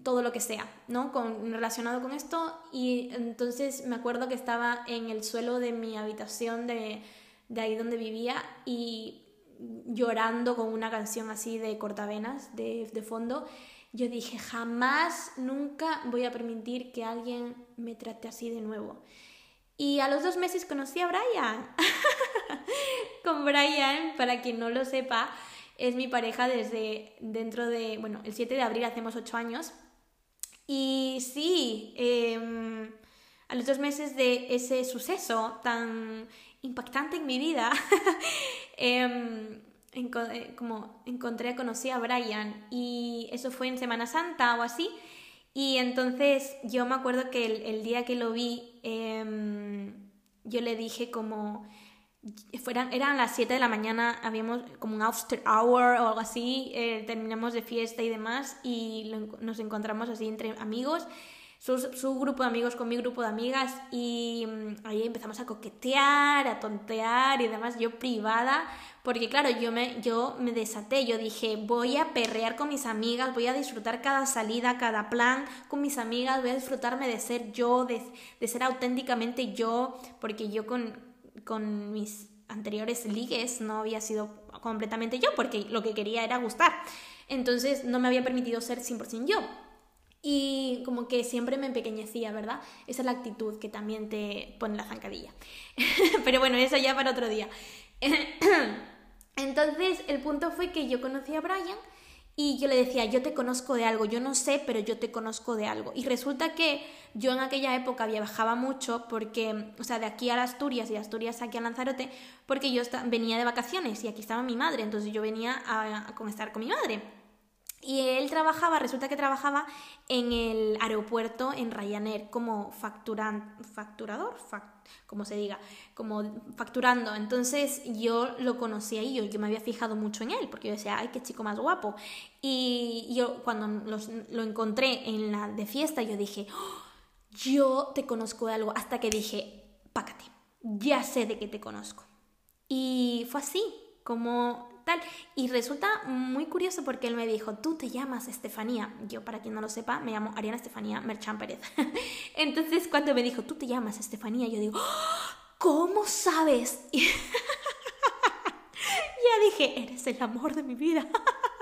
todo lo que sea, ¿no? Con, relacionado con esto. Y entonces me acuerdo que estaba en el suelo de mi habitación de, de ahí donde vivía y llorando con una canción así de cortavenas de, de fondo. Yo dije, jamás, nunca voy a permitir que alguien me trate así de nuevo. Y a los dos meses conocí a Brian. con Brian, para quien no lo sepa, es mi pareja desde dentro de, bueno, el 7 de abril hacemos 8 años. Y sí, em, a los dos meses de ese suceso tan impactante en mi vida, em, eh, como encontré, conocí a Brian y eso fue en Semana Santa o así. Y entonces yo me acuerdo que el, día que lo vi, em, yo le dije como, fueran, eran las 7 de la mañana, habíamos como un after hour o algo así, eh, terminamos de fiesta y demás y nos encontramos así entre amigos, su, su, grupo de amigos con mi grupo de amigas y mm, ahí empezamos a coquetear, a tontear y demás, yo privada, porque claro, yo me, yo me desaté, yo dije, voy a perrear con mis amigas, voy a disfrutar cada salida, cada plan con mis amigas, voy a disfrutarme de ser yo, de, de ser auténticamente yo, porque yo con con mis anteriores ligues no había sido completamente yo, porque lo que quería era gustar. Entonces no me había permitido ser 100% yo. Y como que siempre me empequeñecía, ¿verdad? Esa es la actitud que también te pone la zancadilla. Pero bueno, eso ya para otro día. Entonces el punto fue que yo conocí a Brian y yo le decía, yo te conozco de algo, yo no sé, pero yo te conozco de algo. Y resulta que yo en aquella época viajaba mucho porque, o sea, de aquí a Asturias y de Asturias aquí a Lanzarote, porque yo venía de vacaciones y aquí estaba mi madre, entonces yo venía a, a estar con mi madre. Y él trabajaba, resulta que trabajaba en el aeropuerto en Ryanair como facturan, facturador, como se diga, como facturando. Entonces yo lo conocía y yo, yo me había fijado mucho en él, porque yo decía, ay, qué chico más guapo. Y yo cuando lo encontré en la de fiesta, yo dije, oh, yo te conozco de algo, hasta que dije, pácate, ya sé de qué te conozco. Y fue así, como tal. Y resulta muy curioso porque él me dijo, tú te llamas Estefanía. Yo, para quien no lo sepa, me llamo Ariana Estefanía Merchan Pérez. Entonces, cuando me dijo, tú te llamas Estefanía, yo digo, ¿cómo sabes? ya dije, eres el amor de mi vida.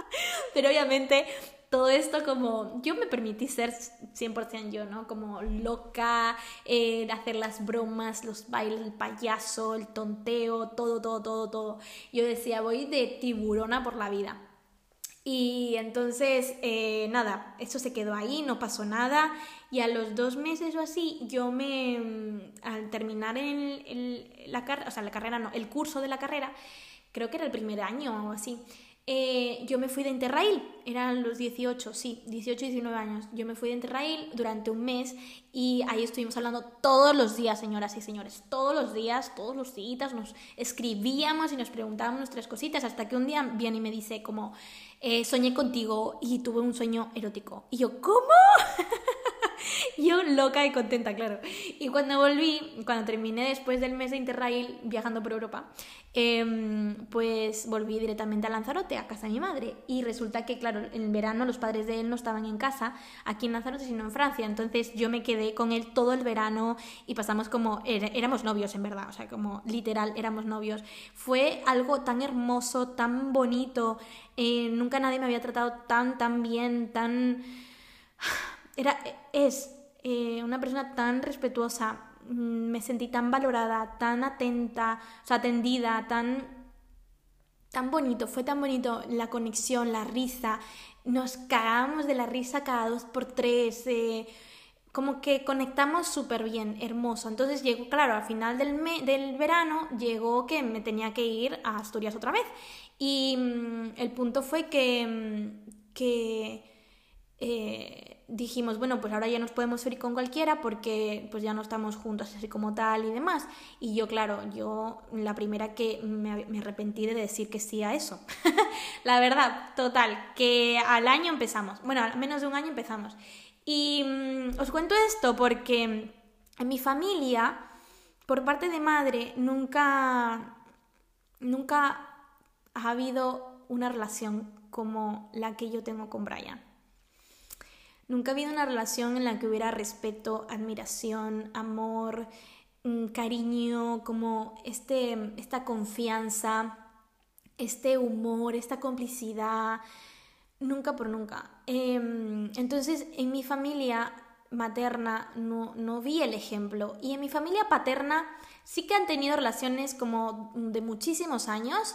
Pero obviamente todo esto como yo me permití ser 100% yo, ¿no? Como loca, eh, hacer las bromas, los bailes, el payaso, el tonteo, todo, todo, todo, todo. Yo decía, voy de tiburona por la vida. Y entonces, eh, nada, eso se quedó ahí, no pasó nada. Y a los dos meses o así, yo me, mm, al terminar el, la o sea, la carrera no, el curso de la carrera, creo que era el primer año o así, eh, yo me fui de Interrail, eran los 18, sí, 18, 19 años. Yo me fui de Interrail durante un mes y ahí estuvimos hablando todos los días, señoras y señores, todos los días, todos los días, nos escribíamos y nos preguntábamos nuestras cositas, hasta que un día viene y me dice como, eh, soñé contigo y tuve un sueño erótico. Y yo, ¿cómo? yo loca y contenta, claro. Y cuando volví, cuando terminé después del mes de Interrail viajando por Europa, em, pues volví directamente a Lanzarote, a casa de mi madre. Y resulta que, claro, en verano los padres de él no estaban en casa, aquí en Lanzarote, sino en Francia. Entonces yo me quedé con él todo el verano y pasamos como, éramos novios en verdad, o sea, como literal éramos novios. Fue algo tan hermoso, tan bonito. Eh, nunca nadie me había tratado tan, tan bien, tan era, es eh, una persona tan respetuosa, mm, me sentí tan valorada, tan atenta, o sea, atendida, tan, tan bonito, fue tan bonito la conexión, la risa, nos cagamos de la risa cada dos por tres, eh, como que conectamos súper bien, hermoso. Entonces llegó, claro, al final del, del verano llegó que me tenía que ir a Asturias otra vez. Y mm, el punto fue que, mm, que eh, dijimos, bueno, pues ahora ya nos podemos ir con cualquiera porque pues ya no estamos juntos así como tal y demás. Y yo, claro, yo la primera que me, arrepentí de decir que sí a eso. la verdad, total, que al año empezamos, bueno, al menos de un año empezamos. Y mm, os cuento esto porque en mi familia, por parte de madre, nunca, nunca ha habido una relación como la que yo tengo con Brian. Nunca ha habido una relación en la que hubiera respeto, admiración, amor, mm, cariño, como este, esta confianza, este humor, esta complicidad. Nunca por nunca. Em, entonces, en mi familia materna no, no vi el ejemplo. Y en mi familia paterna sí que han tenido relaciones como de muchísimos años,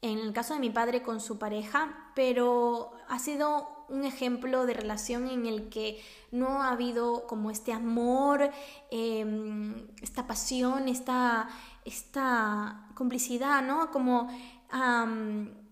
en el caso de mi padre con su pareja, pero ha sido un ejemplo de relación en el que no ha habido como este amor, em, esta pasión, esta, esta complicidad, ¿no? Como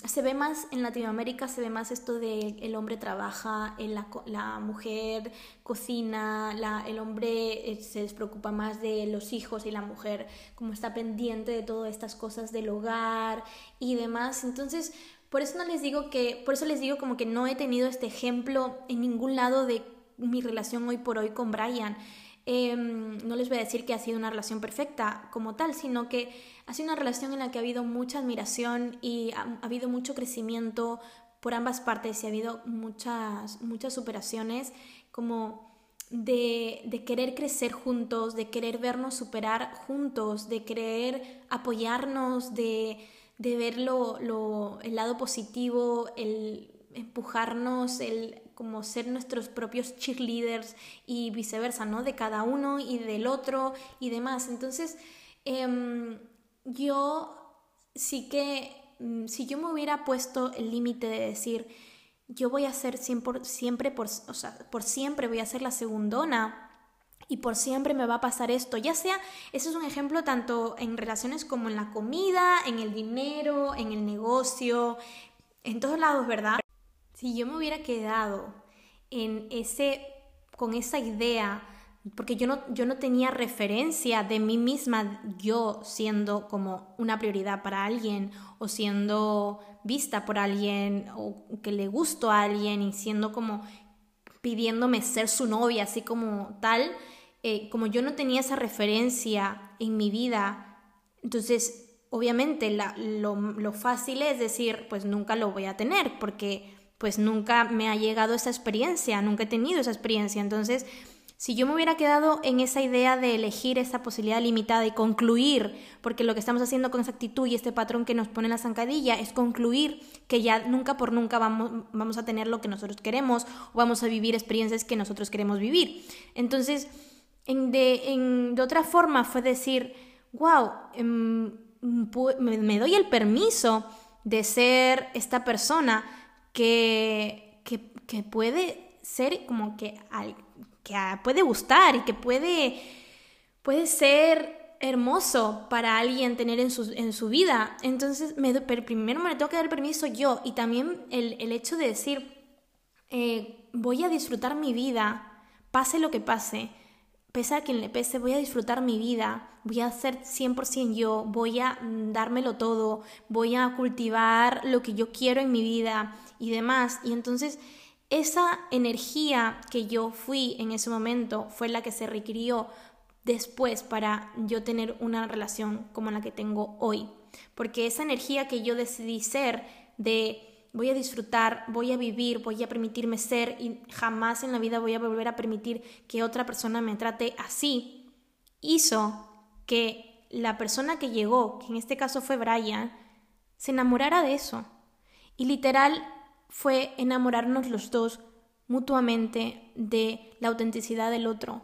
se ve más en Latinoamérica, se ve más esto de el hombre trabaja, la, la mujer cocina, el hombre eh, se despreocupa más de los hijos y la mujer como está pendiente de todas estas cosas del hogar y demás. Entonces, por eso no les digo que, por eso les digo como que no he tenido este ejemplo en ningún lado de mi relación hoy por hoy con Brian. Em, no les voy a decir que ha sido una relación perfecta como tal, sino que ha sido una relación en la que ha habido mucha admiración y ha, habido mucho crecimiento por ambas partes y ha habido muchas, muchas superaciones como de, de, querer crecer juntos, de querer vernos superar juntos, de querer apoyarnos, de, de ver lo, el lado positivo, el empujarnos, el como ser nuestros propios cheerleaders y viceversa, ¿no? De cada uno y del otro y demás. Entonces, em, yo sí que, mm, si yo me hubiera puesto el límite de decir, yo voy a ser siempre, siempre por, o sea, por siempre voy a ser la segundona, y por siempre me va a pasar esto. Ya sea, eso es un ejemplo tanto en relaciones como en la comida, en el dinero, en el negocio, en todos lados, ¿verdad? Si yo me hubiera quedado en ese, con esa idea, porque yo no, yo no tenía referencia de mí misma, yo siendo como una prioridad para alguien, o siendo vista por alguien, o que le gusto a alguien, y siendo como pidiéndome ser su novia, así como tal, eh, como yo no tenía esa referencia en mi vida, entonces obviamente lo, fácil es decir, pues nunca lo voy a tener, porque pues nunca me ha llegado esa experiencia, nunca he tenido esa experiencia. Entonces, si yo me hubiera quedado en esa idea de elegir esa posibilidad limitada y concluir, porque lo que estamos haciendo con esa actitud y este patrón que nos pone en la zancadilla es concluir que ya nunca por nunca vamos, vamos a tener lo que nosotros queremos o vamos a vivir experiencias que nosotros queremos vivir. Entonces, de, otra forma fue decir, wow, em, me, doy el permiso de ser esta persona que, que, puede ser como que, que puede gustar y que puede, puede ser hermoso para alguien tener en su, en su vida. Entonces, me, pero primero me tengo que dar el permiso yo y también el, hecho de decir, eh, voy a disfrutar mi vida, pase lo que pase pese a quien le pese, voy a disfrutar mi vida, voy a ser 100% yo, voy a mm, dármelo todo, voy a cultivar lo que yo quiero en mi vida y demás. Y entonces esa energía que yo fui en ese momento fue la que se requirió después para yo tener una relación como la que tengo hoy. Porque esa energía que yo decidí ser de voy a disfrutar, voy a vivir, voy a permitirme ser y jamás en la vida voy a volver a permitir que otra persona me trate así, hizo que la persona que llegó, que en este caso fue Brian, se enamorara de eso. Y literal fue enamorarnos los dos mutuamente de la autenticidad del otro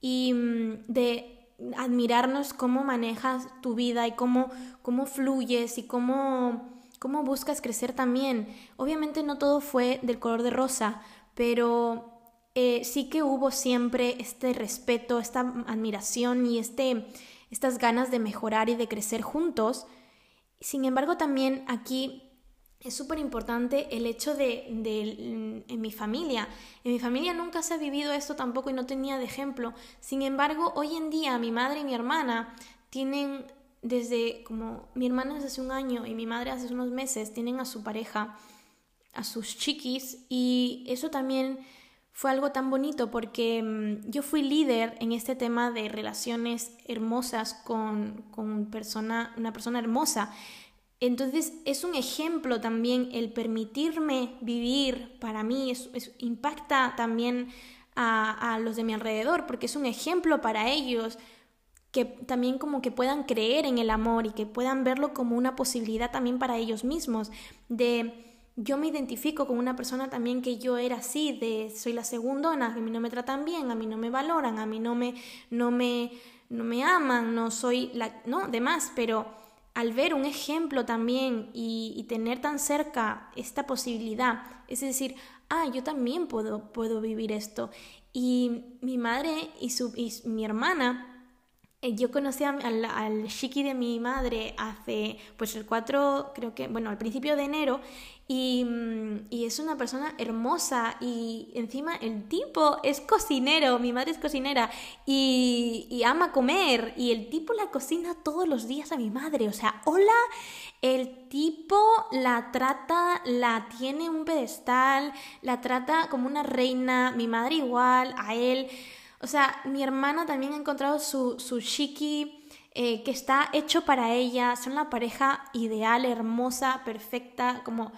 y mm, de admirarnos cómo manejas tu vida y cómo, cómo fluyes y cómo cómo buscas crecer también. Obviamente no todo fue del color de rosa, pero eh, sí que hubo siempre este respeto, esta admiración y este, estas ganas de mejorar y de crecer juntos. Sin embargo, también aquí es súper importante el hecho de, de, en mi familia. En mi familia nunca se ha vivido esto tampoco y no tenía de ejemplo. Sin embargo, hoy en día mi madre y mi hermana tienen desde como mi hermana hace un año y mi madre hace unos meses tienen a su pareja, a sus chiquis y eso también fue algo tan bonito porque mm, yo fui líder en este tema de relaciones hermosas con, con persona, una persona hermosa. Entonces es un ejemplo también el permitirme vivir para mí, impacta también a, los de mi alrededor, porque es un ejemplo para ellos que también como que puedan creer en el amor y que puedan verlo como una posibilidad también para ellos mismos, de yo me identifico con una persona también que yo era así, de soy la segundona, a mí no me tratan bien, a mí no me valoran, a mí no me, no me, no me aman, no soy la, no, demás, pero al ver un ejemplo también y, tener tan cerca esta posibilidad, es decir, ah, yo también puedo, puedo vivir esto. Y mi madre y, su, y mi hermana yo conocí al, al, chiqui de mi madre hace, pues el 4, creo que, bueno, al principio de enero, y, mm, y, es una persona hermosa y encima el tipo es cocinero, mi madre es cocinera y, y ama comer y el tipo la cocina todos los días a mi madre, o sea, hola, el tipo la trata, la tiene un pedestal, la trata como una reina, mi madre igual, a él. O sea, mi hermana también ha encontrado su, su chiqui eh, que está hecho para ella. Son la pareja ideal, hermosa, perfecta, como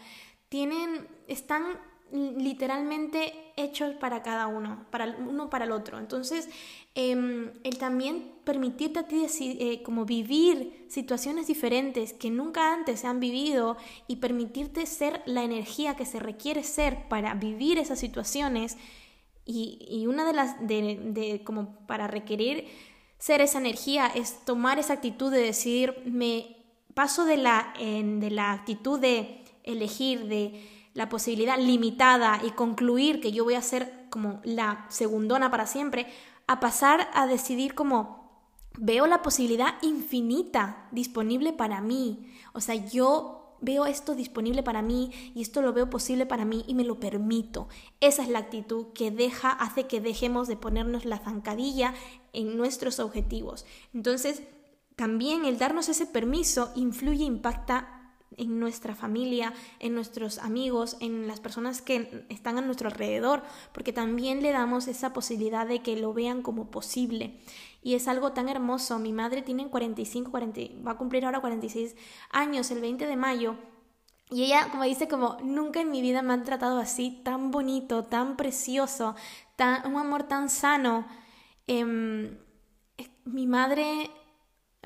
tienen, están literalmente hechos para cada uno, para uno para el otro. Entonces, em, el también permitirte a ti eh, como vivir situaciones diferentes que nunca antes se han vivido y permitirte ser la energía que se requiere ser para vivir esas situaciones y, una de las, de, como para requerir ser esa energía es tomar esa actitud de decir, me paso de la, de la actitud de elegir, de la posibilidad limitada y concluir que yo voy a ser como la segundona para siempre, a pasar a decidir como veo la posibilidad infinita disponible para mí. O sea, yo veo esto disponible para mí y esto lo veo posible para mí y me lo permito. Esa es la actitud que deja, hace que dejemos de ponernos la zancadilla en nuestros objetivos. Entonces, también el darnos ese permiso influye, impacta en nuestra familia, en nuestros amigos, en las personas que están a nuestro alrededor, porque también le damos esa posibilidad de que lo vean como posible y es algo tan hermoso. Mi madre tiene 45, 40, va a cumplir ahora 46 años el 20 de mayo. Y ella, como dice, como nunca en mi vida me han tratado así, tan bonito, tan precioso, tan, un amor tan sano. Em, mi madre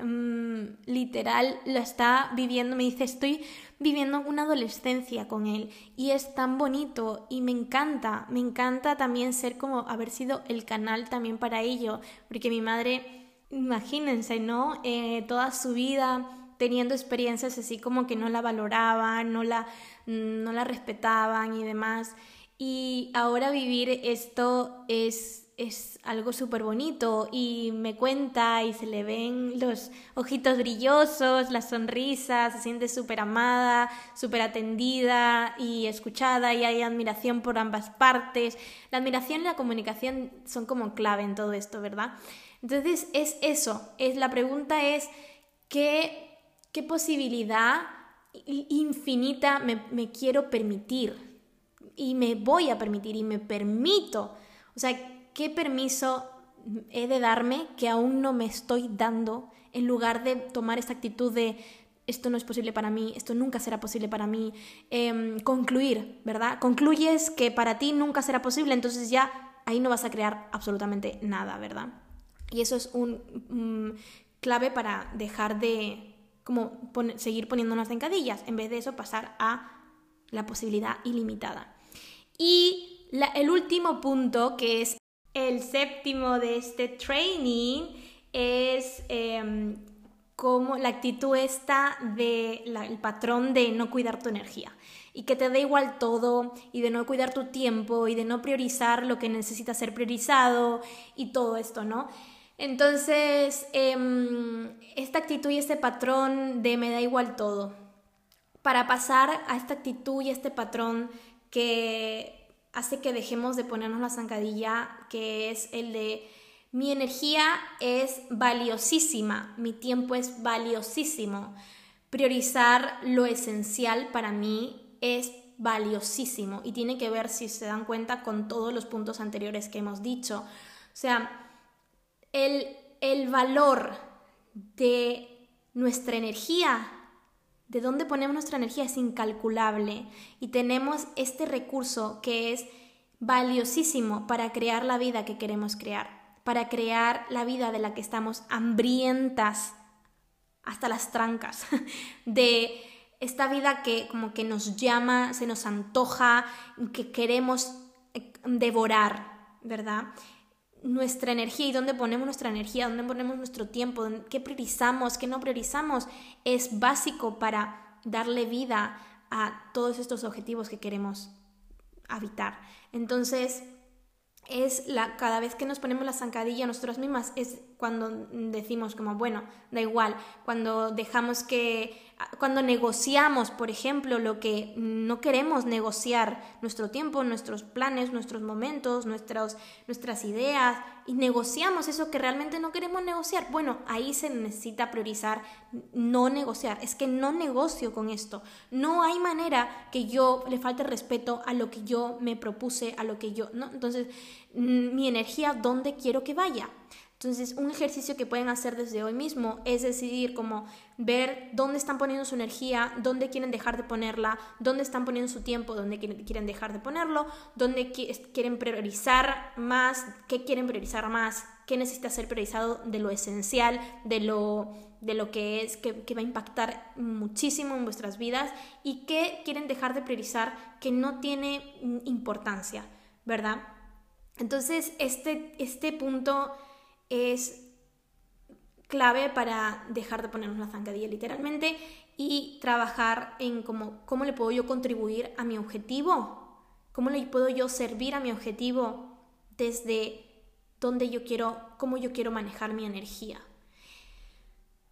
Mm, literal lo está viviendo, me dice, estoy viviendo una adolescencia con él y es tan bonito y me encanta, me encanta también ser como haber sido el canal también para ello, porque mi madre, imagínense, ¿no? Eh, toda su vida teniendo experiencias así como que no la valoraban, no la, no la respetaban y demás. Y ahora vivir esto es es algo súper bonito y me cuenta y se le ven los ojitos brillosos, la sonrisa, se siente súper amada, súper atendida y escuchada y hay admiración por ambas partes. La admiración y la comunicación son como clave en todo esto, ¿verdad? Entonces es eso, es, la pregunta es ¿qué, qué posibilidad infinita me, me quiero permitir y me voy a permitir y me permito. O sea, ¿qué permiso he de darme que aún no me estoy dando en lugar de tomar esta actitud de esto no es posible para mí, esto nunca será posible para mí, em, concluir, ¿verdad? Concluyes que para ti nunca será posible, entonces ya ahí no vas a crear absolutamente nada, ¿verdad? Y eso es un mm, clave para dejar de como seguir poniéndonos encadillas, en vez de eso pasar a la posibilidad ilimitada. Y el último punto, que es el séptimo de este training es em, como la actitud esta del el patrón de no cuidar tu energía y que te da igual todo y de no cuidar tu tiempo y de no priorizar lo que necesita ser priorizado y todo esto, ¿no? Entonces, em, esta actitud y este patrón de me da igual todo. para pasar a esta actitud y este patrón que hace que dejemos de ponernos la zancadilla, que es el de mi energía es valiosísima, mi tiempo es valiosísimo. Priorizar lo esencial para mí es valiosísimo y tiene que ver, si se dan cuenta, con todos los puntos anteriores que hemos dicho. O sea, el, el valor de nuestra energía de dónde ponemos nuestra energía es incalculable y tenemos este recurso que es valiosísimo para crear la vida que queremos crear, para crear la vida de la que estamos hambrientas hasta las trancas, de esta vida que como que nos llama, se nos antoja, que queremos devorar, ¿verdad? Nuestra energía y dónde ponemos nuestra energía, dónde ponemos nuestro tiempo, qué priorizamos, qué no priorizamos, es básico para darle vida a todos estos objetivos que queremos habitar. Entonces, es la, cada vez que nos ponemos la zancadilla nosotras mismas, es cuando decimos como, bueno, da igual, cuando dejamos que, cuando negociamos, por ejemplo, lo que no queremos negociar, nuestro tiempo, nuestros planes, nuestros momentos, nuestros, nuestras ideas, y negociamos eso que realmente no queremos negociar, bueno, ahí se necesita priorizar no negociar, es que no negocio con esto, no hay manera que yo le falte respeto a lo que yo me propuse, a lo que yo, ¿no? Entonces, mm, mi energía, ¿dónde quiero que vaya? Entonces, un ejercicio que pueden hacer desde hoy mismo es decidir como ver dónde están poniendo su energía, dónde quieren dejar de ponerla, dónde están poniendo su tiempo, dónde quieren dejar de ponerlo, dónde quieren priorizar más, qué quieren priorizar más, qué necesita ser priorizado de lo esencial, de lo, de lo que es, que, que va a impactar muchísimo en vuestras vidas y qué quieren dejar de priorizar que no tiene importancia, ¿verdad? Entonces, este, este punto es clave para dejar de ponernos la zancadilla literalmente y trabajar en cómo, cómo le puedo yo contribuir a mi objetivo, cómo le puedo yo servir a mi objetivo desde donde yo quiero, cómo yo quiero manejar mi energía.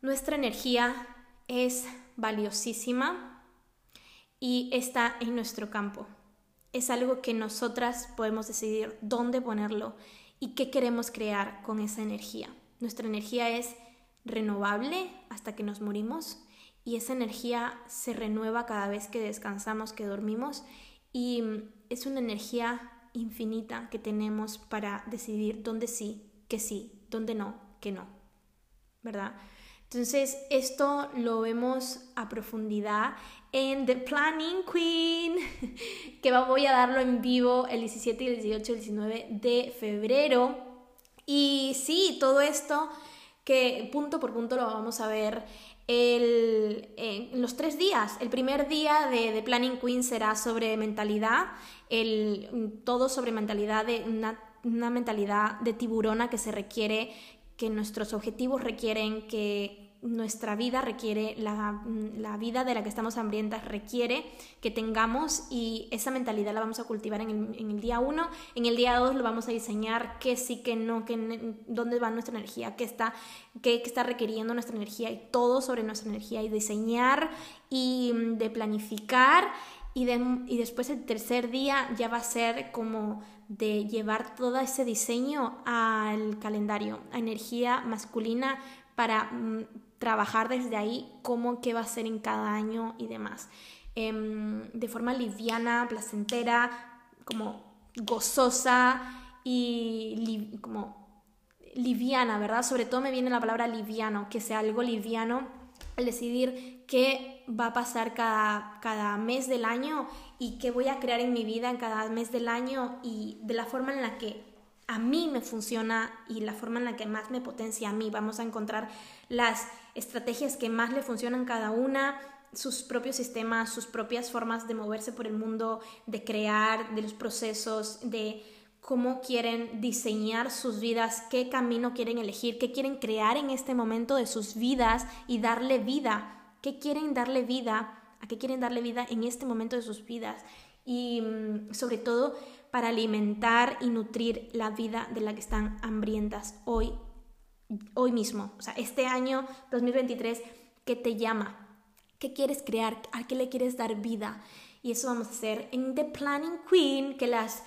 Nuestra energía es valiosísima y está en nuestro campo. Es algo que nosotras podemos decidir dónde ponerlo y qué queremos crear con esa energía. Nuestra energía es renovable hasta que nos morimos y esa energía se renueva cada vez que descansamos, que dormimos y es una energía infinita que tenemos para decidir dónde sí, que sí, dónde no, que no, ¿verdad? Entonces, esto lo vemos a profundidad en The Planning Queen, que voy a darlo en vivo el 17 y el 18 y el 19 de febrero. Y sí, todo esto que punto por punto lo vamos a ver en los tres días. El primer día de, The Planning Queen será sobre mentalidad, el, todo sobre mentalidad de una, una mentalidad de tiburona que se requiere, que nuestros objetivos requieren, que nuestra vida requiere, la, la, vida de la que estamos hambrientas requiere que tengamos y esa mentalidad la vamos a cultivar en el, día 1, en el día 2 lo vamos a diseñar, qué sí, qué no, qué, dónde va nuestra energía, qué está, qué, está requiriendo nuestra energía y todo sobre nuestra energía y diseñar y mm, de planificar. Y, de, y después el tercer día ya va a ser como de llevar todo ese diseño al calendario, a energía masculina para mm, trabajar desde ahí cómo, qué va a ser en cada año y demás. Em, de forma liviana, placentera, como gozosa y como liviana, ¿verdad? Sobre todo me viene la palabra liviano, que sea algo liviano, al decidir qué va a pasar cada, cada mes del año y qué voy a crear en mi vida en cada mes del año y de la forma en la que a mí me funciona y la forma en la que más me potencia a mí. Vamos a encontrar las estrategias que más le funcionan cada una, sus propios sistemas, sus propias formas de moverse por el mundo, de crear, de los procesos, de cómo quieren diseñar sus vidas, qué camino quieren elegir, qué quieren crear en este momento de sus vidas y darle vida, qué quieren darle vida, a qué quieren darle vida en este momento de sus vidas. Y mm, sobre todo para alimentar y nutrir la vida de la que están hambrientas hoy, hoy mismo. O sea, este año 2023, ¿qué te llama? qué quieres crear, a qué le quieres dar vida. Y eso vamos a hacer en The Planning Queen, que las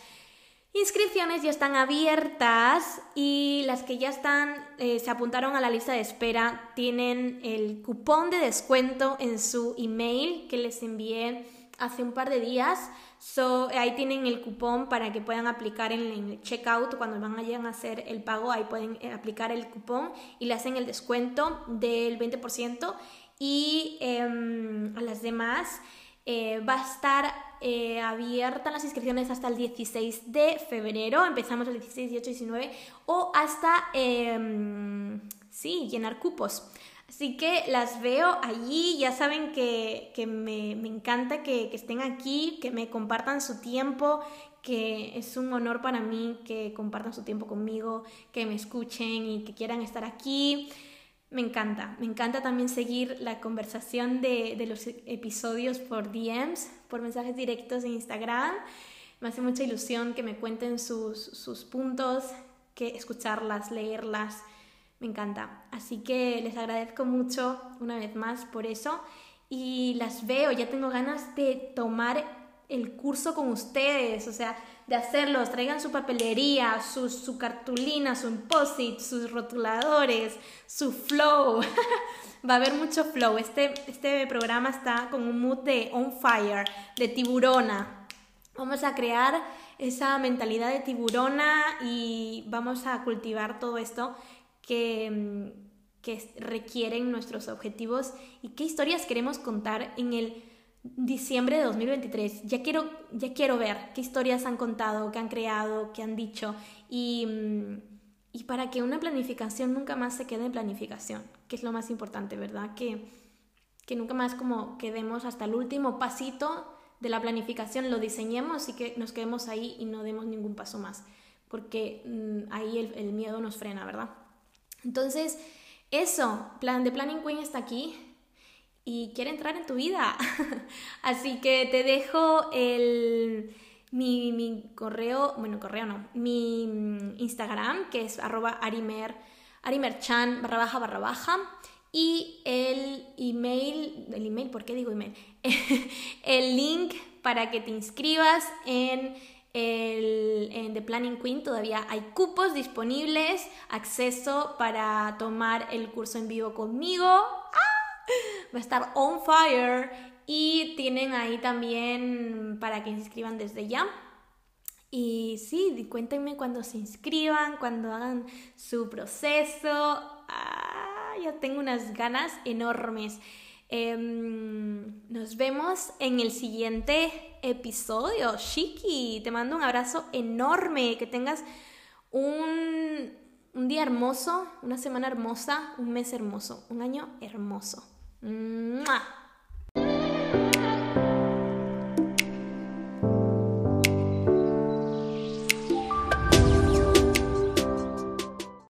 inscripciones ya están abiertas y las que ya están, eh, se apuntaron a la lista de espera, tienen el cupón de descuento en su email que les envié hace un par de días. Ahí tienen el cupón para que puedan aplicar en, el checkout cuando van a hacer el pago. Ahí pueden eh, aplicar el cupón y le hacen el descuento del 20%. Y em, a las demás eh, va a estar eh, abierta las inscripciones hasta el 16 de febrero. Empezamos el 16, 18, 19 o hasta, em, sí, llenar cupos. Así que las veo allí, ya saben que, me, encanta que, estén aquí, que me compartan su tiempo, que es un honor para mí que compartan su tiempo conmigo, que me escuchen y que quieran estar aquí. Me encanta, me encanta también seguir la conversación de, de los episodios por DMs, por mensajes directos en Instagram. Me hace mucha ilusión que me cuenten sus, sus puntos, que escucharlas, leerlas me encanta. Así que les agradezco mucho una vez más por eso y las veo, ya tengo ganas de tomar el curso con ustedes, o sea, de hacerlos, traigan su papelería, su, cartulina, su imposit, sus rotuladores, su flow. Va a haber mucho flow. Este, este programa está con un mood de on fire, de tiburona. Vamos a crear esa mentalidad de tiburona y vamos a cultivar todo esto Mm, que, requieren nuestros objetivos y qué historias queremos contar en el diciembre de 2023. Ya quiero, ya quiero ver qué historias han contado, qué han creado, qué han dicho y, mm, y para que una planificación nunca más se quede en planificación, que es lo más importante, ¿verdad? Que, que nunca más como quedemos hasta el último pasito de la planificación, lo diseñemos y que nos quedemos ahí y no demos ningún paso más, porque mm, ahí el, el miedo nos frena, ¿verdad? Entonces, eso, plan de Planning Queen está aquí y quiere entrar en tu vida. Así que te dejo el, mi, correo, bueno, correo no, mi Instagram, que es arroba arimer, arimerchan barra baja barra baja. Y el email, el email, ¿por qué digo email? el link para que te inscribas en el, en The Planning Queen todavía hay cupos disponibles, acceso para tomar el curso en vivo conmigo. ¡Ah! Va a estar on fire. Y tienen ahí también para que se inscriban desde ya. Y sí, cuéntenme cuando se inscriban, cuando hagan su proceso. Ah, ya tengo unas ganas enormes. Em, nos vemos en el siguiente episodio. Shiki, te mando un abrazo enorme. Que tengas un, un día hermoso, una semana hermosa, un mes hermoso, un año hermoso.